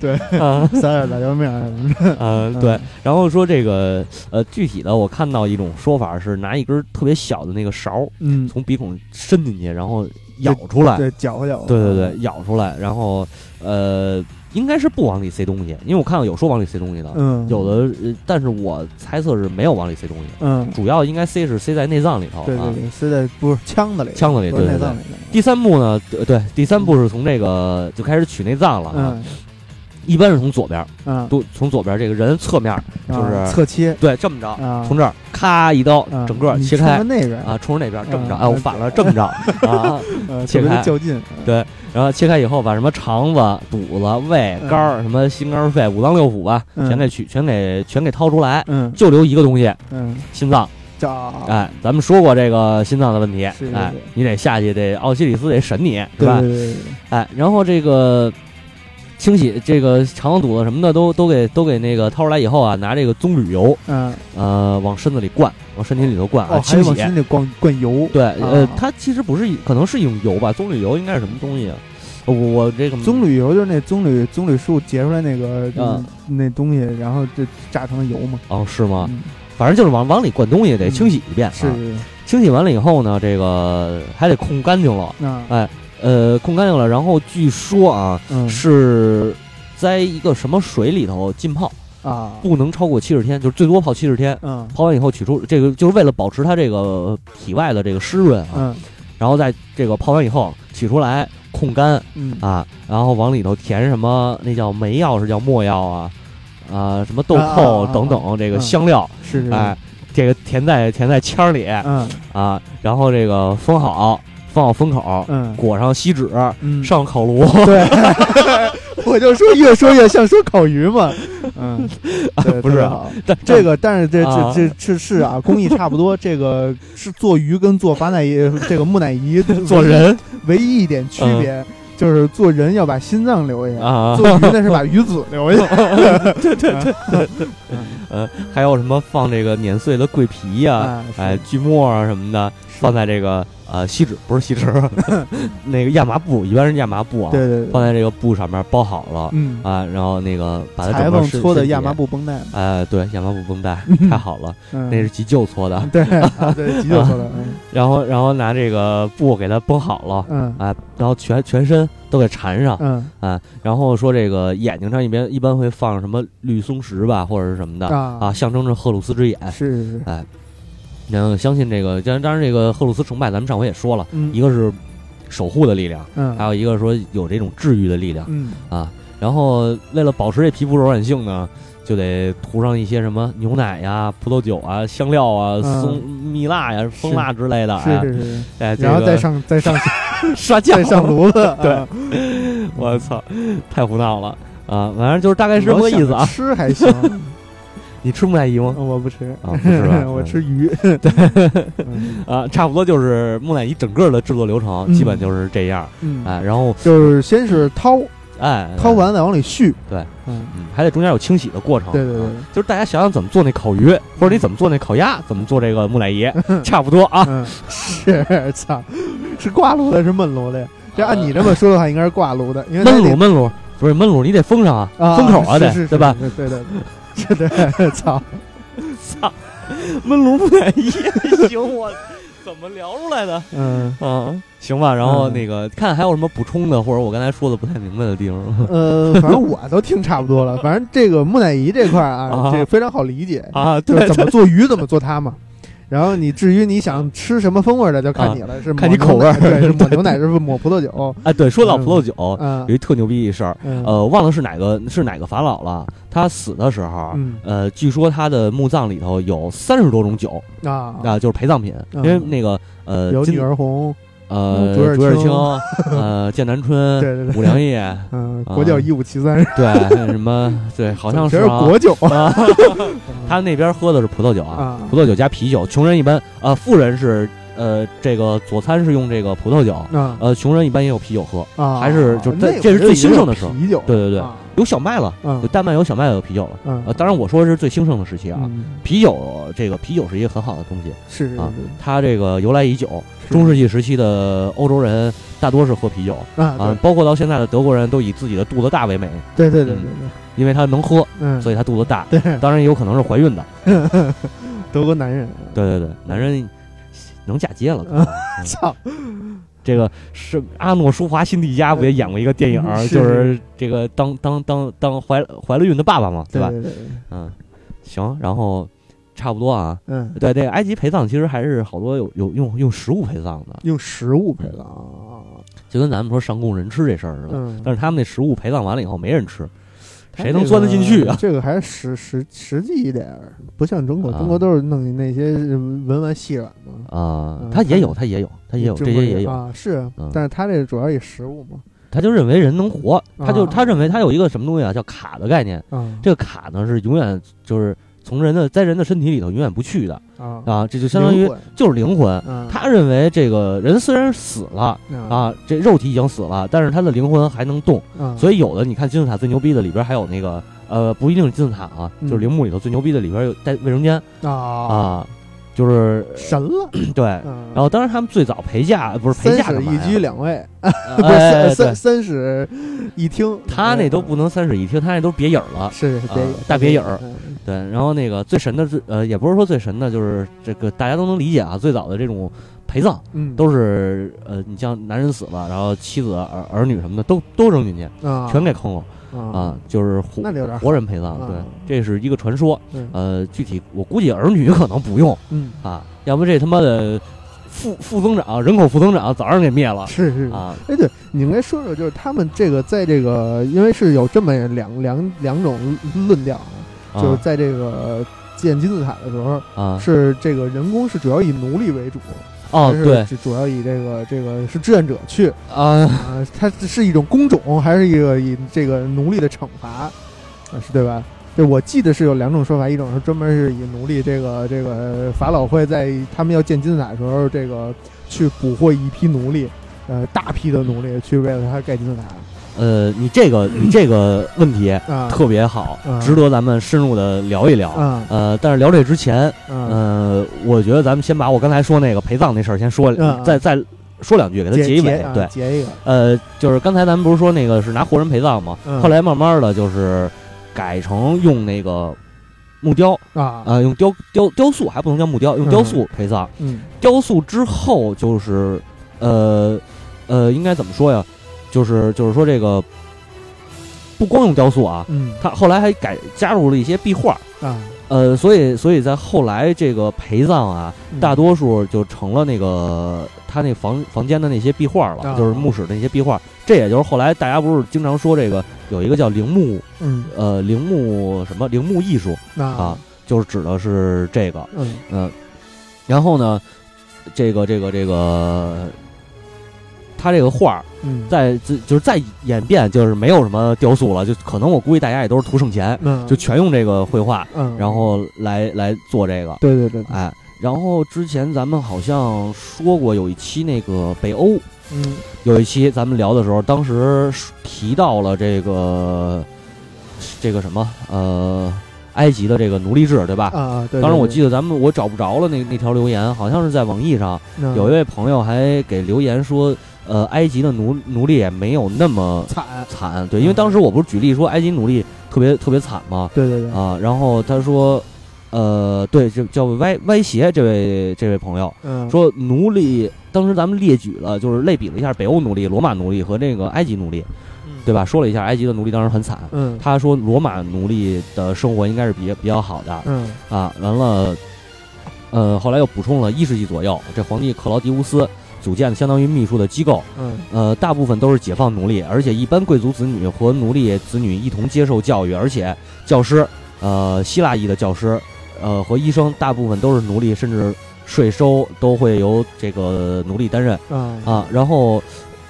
对，
啊，
撒点辣椒面儿什么的。
嗯，对。然后说这个呃，具体的我看到一种说法是拿一根特别小的那个勺，
嗯，
从鼻孔伸进去，然后咬出来，
对，搅和搅和。
对对对，咬出来，然后呃，应该是不往里塞东西，因为我看到有说往里塞东西的，
嗯，
有的，呃但是我猜测是没有往里塞东西，
嗯，
主要应该塞是塞在内脏里头啊，
对对对，塞在不是腔子里，
腔子里，对对对
是内脏里。
第三步呢，对对，第三步是从这个就开始取内脏了啊，
嗯
一般是从左边，
嗯，
都从左边这个人侧面，就是
啊侧切
对，这么着，
啊，
从这儿咔一刀，
啊
整个切开
着那边
啊，冲着那边这么着，
嗯
哎，我反了这么着 啊，切开
较劲。
对，然后切开以后，把什么肠子、肚子、胃、
嗯
肝儿、什么心肝肺、五脏六腑吧，
嗯
全给取，全给全给掏出来，
嗯
就留一个东西，
嗯，
心脏。
叫
哎，咱们说过这个心脏的问题，哎，你得下去，得奥西里斯得审你，是吧？哎，然后这个清洗这个肠子、肚子什么的都都给都给那个掏出来以后啊，拿这个棕榈油，
嗯，
呃，往身子里灌，往身体里头灌啊，
哦，还
清洗。
往心里灌灌油。
对，呃
啊，
它其实不是一，可能是一种油吧，棕榈油应该是什么东西啊？我我这个
棕榈油就是那棕榈棕榈树结出来那个
嗯
那东西，然后就榨成油嘛。
哦是吗？
嗯
反正就是往往里灌东西，得
嗯
清洗一遍。啊
是是是
清洗完了以后呢，这个还得控干净了。
啊，
呃，控干净了，然后据说啊，
嗯。
是在一个什么水里头浸泡，
啊，
不能超过七十天，就是最多泡七十天。
嗯。
泡完以后取出这个，就是为了保持它这个体外的这个湿润啊，
嗯。
然后在这个泡完以后取出来控干
嗯。
啊，然后往里头填什么那叫梅药是叫墨药啊，啊什么豆
啊
蔻等等这个
嗯
香料，
是是。
哎，这个填在填在签儿里
嗯。
啊，然后这个封好，封好封口，
嗯
裹上锡纸，
嗯，
上烤炉。
对，我就说越说越像说烤鱼嘛。嗯，对
不是
这个，但是这
啊
这这这是啊，工艺差不多。这个是做鱼跟做法乃伊，这个木乃伊
做人
唯一一点区别就是做人要把心脏留下，
啊，
做鱼那是把鱼籽留下。对对对，
呃，还有什么放这个碾碎的桂皮呀、
啊
哎，锯末啊什么的，放在这个呃锡纸不是锡纸，那个亚麻布，一般是亚麻布啊，
对对对，
放在这个布上面包好了、
嗯，
啊，然后那个把它
裁
整个
搓的亚麻布绷带，
哎，对，亚麻布绷带 太好了，
嗯，
那是急救搓的，
对啊对急救搓的，
然后然后拿这个布给它绷好了，
嗯
啊，然后全全身都给缠上，
嗯
啊，然后说这个眼睛上一边一般会放什么绿松石吧，或者是什么的
啊
啊，象征着赫鲁斯之眼。
是是是，
然后相信这个，当然当然这个赫鲁斯崇拜，咱们上回也说了，
嗯
一个是守护的力量，
嗯
还有一个说有这种治愈的力量
嗯
啊。然后为了保持这皮肤柔软性呢，就得涂上一些什么牛奶呀、葡萄酒啊、香料啊、
嗯
松蜜蜡呀、蜂蜡之类的，
是
哎
是是，
哎，
然后再
个
上再上
刷酱
再上炉子，
对
啊
我操，太胡闹了啊！反正就是大概是这么个意思啊。
吃还行，
你吃木乃伊吗？
我不吃
啊不吃吧
我吃鱼。对
啊，差不多就是木乃伊整个的制作流程，
嗯
基本就是这样。
嗯，
哎，然后
就是先是掏，
哎，
掏完再往里续。
对，
嗯，
嗯，还得中间有清洗的过程。
对对对
啊就是大家想想怎么做那烤鱼，或者你怎么做那烤鸭，怎么做这个木乃伊，差不多啊。
嗯，是操，是挂炉的，是焖炉的呀？这按你这么说的话，应该是挂炉的，因为
焖炉焖炉不是焖炉，你得封上啊，
啊，
封口啊，得对吧？？
是对对 对，操，
操，闷炉木乃伊还行，我怎么聊出来的？
嗯
啊，行吧。然后
嗯
那个看还有什么补充的，或者我刚才说的不太明白的地方吗？
呃，反正我都听差不多了。反正这个木乃伊这块儿啊
啊，
这个非常好理解，
啊，对，
就是怎么做鱼怎么做它嘛。然后你至于你想吃什么风味儿的，就看你了，是抹
看你口味儿
对，是抹牛奶，是抹葡萄酒，
哎，对，说到葡萄酒，
嗯。
有一特牛逼一事儿，
嗯。
呃，忘了是哪个是哪个法老了。他死的时候，
嗯。
呃，据说他的墓葬里头有三十多种酒
啊。
啊，就是陪葬品，
嗯
因为那个呃，
有女儿红，
呃
嗯竹叶青
呃剑南春，
对对对，
五粮液，
嗯，
啊
国窖一五七三，
对，什么对，好像是啊
国酒
啊，他那边喝的是葡萄酒啊，
啊，
葡萄酒加啤酒，穷人一般呃，富人是呃，这个佐餐是用这个葡萄酒，
啊
呃，穷人一般也有啤酒喝，
啊，
还是就
是
这这是最兴盛的时候
啤酒，
对对对
啊
有小麦了，
嗯。
有丹麦有小麦有啤酒了。
嗯。
呃，当然我说的是最兴盛的时期啊，
嗯。
啤酒这个啤酒是一个很好的东西，啊
是是是。
它这个由来已久。
是。
中世纪时期的欧洲人大多是喝啤酒。
啊
啊，包括到现在的德国人都以自己的肚子大为美，
对对对对对。
因为他能喝，
嗯，
所以他肚子大。
对。
当然也有可能是怀孕的。
德国男人，
对对对，男人能嫁接了。
操，
这个是阿诺舒华辛迪加不也演过一个电影就是这个当当当当怀怀了孕的爸爸嘛，吧？
对对对，
嗯，行，然后差不多啊。
嗯，
对，这个埃及陪葬其实还是好多有有用用食物陪葬的，
用食物陪葬啊，
就跟咱们说上供人吃这事儿似的。
嗯，
但是他们那食物陪葬完了以后没人吃，谁能钻得进去啊
这个还是实实实际一点儿，不像中国，
啊
中国都是弄那些文玩细软嘛。
啊、
嗯
他也有，他也有，他也有，这些也有。
啊，是
嗯，
但是他这主要以实物嘛，
他就认为人能活，他就
啊
他认为他有一个什么东西啊，叫卡的概念。
啊，
这个卡呢是永远就是从人的在人的身体里头永远不去的
啊
啊，这就相当于就是灵魂。
嗯
他认为这个人虽然死了
啊
啊，这肉体已经死了，但是他的灵魂还能动。
啊，
所以有的你看金字塔最牛逼的里边还有那个呃，不一定是金字塔啊，
嗯
就是陵墓里头最牛逼的里边有带卫生间
啊
啊，就是
神了，
对。
嗯
然后当然他们最早陪嫁不是陪
三
嫁干嘛呀
室一居两卫，
不
不是三三三室一厅，
他那都不能三室一厅，他那都别影了。啊
是是别
大别影对，然后那个最神的是，呃，也不是说最神的，就是这个大家都能理解啊。最早的这种陪葬
嗯，
都是，呃，你像男人死了，然后妻子、儿儿女什么的都都扔进去，
啊
全给坑了
啊
啊，就是活人陪葬。
啊
对，这是一个传说。
嗯
呃，具体我估计儿女可能不用
嗯
啊，要不这他妈的负负增长，人口负增长早上给灭了
是是是
啊。
哎，对，你应该说说，就是他们这个在这个，因为是有这么两两两种论调啊，就是在这个建金字塔的时候，
啊。
是这个人工是主要以奴隶为主，
哦对
是主要以这个这个是志愿者去
啊。
啊，它是一种工种，还是一个以这个奴隶的惩罚啊，是对吧？对，我记得是有两种说法，一种是专门是以奴隶这个这个法老会在他们要建金字塔的时候，这个去捕获一批奴隶，呃，大批的奴隶去为了他盖金字塔
呃，你这个你 这个问题
啊，
特别好
啊，
值得咱们深入的聊一聊。
啊
呃，但是聊这之前，
啊，
呃，我觉得咱们先把我刚才说那个陪葬那事儿先说，
嗯
再再说两句，给他
结
结一尾。
啊
对，
结一个，
呃，就是刚才咱们不是说那个是拿活人陪葬吗？
嗯
后来慢慢的就是改成用那个木雕，
啊，
呃，用雕雕雕塑，还不能叫木雕，用雕
嗯
塑陪葬。
嗯
雕塑之后就是，呃呃，应该怎么说呀？就是就是说这个不光用雕塑啊，
嗯。
他后来还改加入了一些壁画。
啊，
呃，所以所以在后来这个陪葬啊，
嗯。
大多数就成了那个他那房房间的那些壁画了，
啊。
就是墓室的那些壁画。这也就是后来大家不是经常说这个有一个叫陵墓，
嗯。
呃，陵墓什么陵墓艺术
啊。
啊，就是指的是这个，
嗯。
嗯、然后呢，这个这个这个，他这个画儿
嗯，
在这就是再演变，就是没有什么雕塑了，就可能我估计大家也都是图省钱，
嗯。
就全用这个绘画，
嗯，
然后来来做这个，
对对对，对。
哎，然后之前咱们好像说过有一期那个北欧，
嗯。
有一期咱们聊的时候，当时提到了这个这个什么呃埃及的这个奴隶制，对吧？
啊，对，
当时我记
得
得咱们我找不着了那那条留言，好像是在网易上有一位朋友还给留言说，呃，埃及的奴奴隶也没有那么
惨，
惨，对，因为当时我不是举例说埃及奴隶特别特别惨吗？
对对对，
啊，然后他说，呃，对，就叫歪歪斜这位这位朋友
嗯，
说奴隶，当时咱们列举了，就是类比了一下北欧奴隶、罗马奴隶和那个埃及奴隶，对吧？说了一下埃及的奴隶当时很惨，
嗯
他说罗马奴隶的生活应该是比比较好的
嗯
啊。完了，呃，后来又补充了一世纪左右，这皇帝克劳狄乌斯组建的相当于秘书的机构，
嗯。
呃，大部分都是解放奴隶，而且一般贵族子女和奴隶子女一同接受教育，而且教师，呃，希腊裔的教师，呃和医生大部分都是奴隶，甚至税收都会由这个奴隶担任。
啊
啊。然后，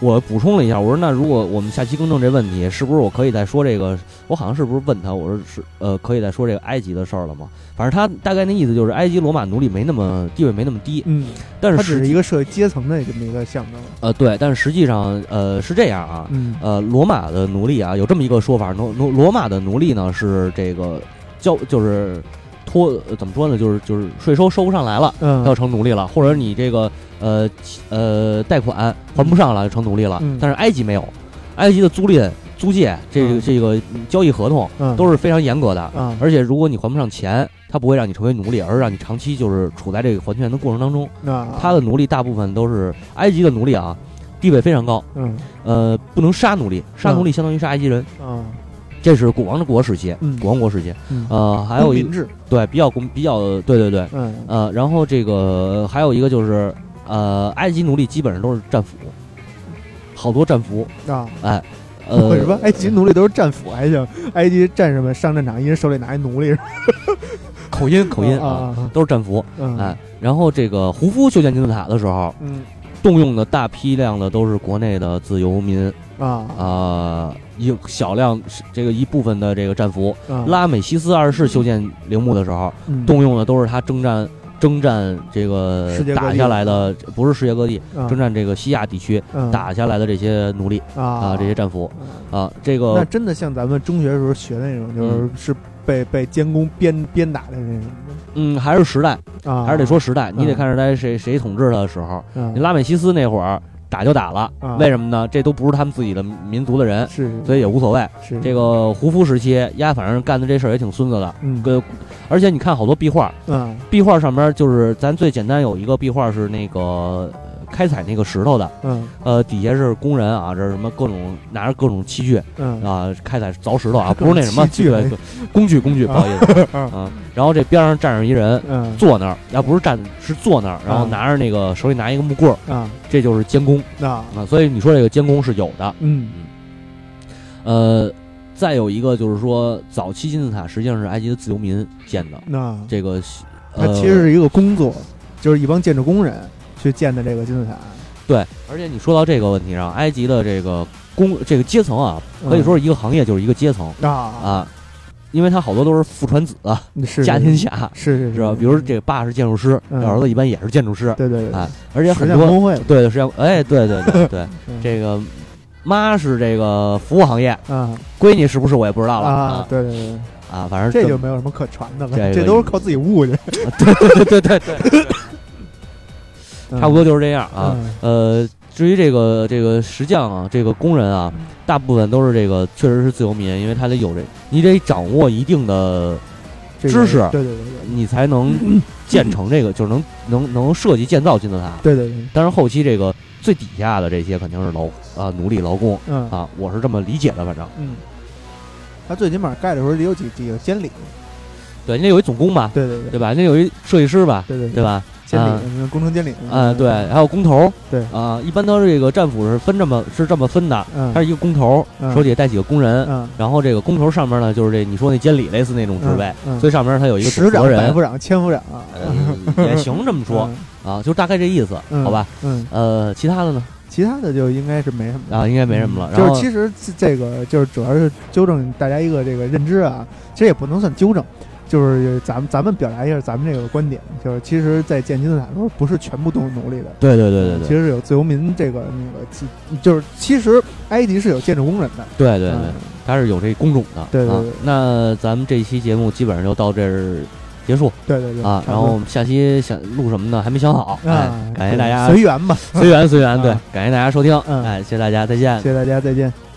我补充了一下，我说那如果我们下期更正这问题，是不是我可以再说这个？我好像是不是问他，我说是呃，可以再说这个埃及的事儿了吗？反正他大概那意思就是埃及罗马奴隶没那么地位没那么低，
嗯，
但是
只是一个社会阶层的这么一个象征。
呃对，但是实际上呃是这样啊，
嗯
呃罗马的奴隶啊有这么一个说法，罗罗罗马的奴隶呢是这个交就是托呃怎么说呢，就是就是税收收不上来了。
嗯，
要成奴隶了，或者你这个呃呃贷款还不上了，就成奴隶了。
嗯
但是埃及没有，埃及的租赁、租借这个、
嗯
这个交易合同
嗯
都是非常严格的，
啊
而且如果你还不上钱，他不会让你成为奴隶，而是让你长期就是处在这个还钱的过程当中。
那
他的奴隶大部分都是埃及的奴隶啊，地位非常高，
嗯
呃，不能杀奴隶，杀奴隶相当于杀埃及人，
啊
这是古王的国时期，
嗯。
古王国时期，
嗯。
呃，还有一
民制。
对比较公比较对对对，
嗯。
呃，然后这个还有一个就是，呃，埃及奴隶基本上都是战俘，好多战俘，
啊。
哎，
为什么
呃，
埃及奴隶都是战俘还行，埃及战士们上战场，一人手里拿一奴隶，
口音口音
啊
啊，
啊，
都是战俘，
嗯。
哎，然后这个胡夫修建金字塔的时候，
嗯。
动用的大批量的都是国内的自由民，
啊。
啊，一小量这个一部分的这个战俘。
啊。
拉美西斯二世修建陵墓的时候，
嗯。
动用的都是他征战征战这个打下来的，不是世界各地，
啊。
征战这个西亚地区
嗯
打下来的这些奴隶
啊。
啊，这些战俘。
啊。
这个那
真的像咱们中学时候学的那种，就是
嗯。
是被被监工鞭鞭打的那种。
嗯还是时代，
啊，
还是得说时代，你得
嗯
看时代谁谁统治他的时候，
嗯
你拉美西斯那会儿打就打了。
啊，
为什么呢？这都不是他们自己的民族的人，
是。
所以也无所谓。
是。
这个胡夫时期，丫反正干的这事儿也挺孙子的，
嗯。
跟而且你看好多壁画，
嗯。
壁画上面就是咱最简单有一个壁画是那个呃开采那个石头的，
嗯。
呃，底下是工人啊，这是什么各种拿着各种器具
嗯。
啊，开采凿石头啊，不是那什么
器具
工具工具，不好意思。
啊
啊。然后这边上站着一人
嗯。
坐那儿，要不是站是坐那儿，然后
嗯。
拿着那个手里拿一个木棍儿，
啊
这就是监工。
那
啊。所以你说这个监工是有的，
嗯。
呃。再有一个就是说，早期金字塔实际上是埃及的自由民建的，
那
这个
它
呃
其实是一个工作，就是一帮建筑工人去建的这个金字塔，
对，而且你说到这个问题上，埃及的这个工这个阶层啊，可以说是一个行业就是一个阶层
啊。
啊，因为他好多都是父传子家天下，
是是
是。吧？比如这个爸是建筑师，
嗯。
这儿子一般也是建筑师，
对对对，
哎，而且很多
工会。
对实际上，哎，对对对对，
嗯。
这个妈是这个服务行业，
嗯
闺女是不是我也不知道了
啊，对对对，
啊，反正
这就没有什么可传的了，
这
都是靠自己悟去，
对对对对对，差不多就是这样啊。
嗯
呃，至于这个这个石匠啊，这个工人啊，大部分都是这个确实是自由民，因为他得有这，你得掌握一定的，知识
对对对
你才能 建成这个，就是能能能设计建造金字塔。
对对对
但是后期这个最底下的这些肯定是劳啊奴隶劳工
嗯
啊，我是这么理解的，反正
嗯，他最起码盖的时候得有几几个监理，
对，那有一总工吧，
对对对
对吧？那有一设计师吧，
对对
对？吧？
监
啊
理，嗯工程监理，
啊，对，还有工头，
对
啊，一般都是这个战斧是分这么是这么分的，
嗯，
他是一个工头，
嗯
手底下带几个工人，
嗯，
然后这个工头上面呢就是这你说那监理类似那种职位，
嗯，
所以上面他有一个
十长、百夫，长、千夫长，
呃，也行这么说啊，就大概这意思，
嗯
好吧？？
嗯，
呃，其他的呢
其他的就应该是没什么。
啊，应该没什么了。
就是其实这个就是主要是纠正大家一个这个认知啊，其实也不能算纠正，就是咱们咱们表达一下咱们这个观点，就是其实，在建金字塔的时候不是全部都是奴隶的，
对对对对对。
其实是有自由民这个那个其，就是其实埃及是有建筑工人的，
对对对
嗯，
他是有这工种的。啊。
对对对。
那咱们这期节目基本上就到这儿结束。
对对对
啊，然后我们下期想录什么呢？还没想好。哎
啊，，
感谢大家。
随缘吧，
随缘随缘，对
啊，
感谢大家收听，
嗯。
哎，谢谢大家，再见。
谢。谢大家，再见。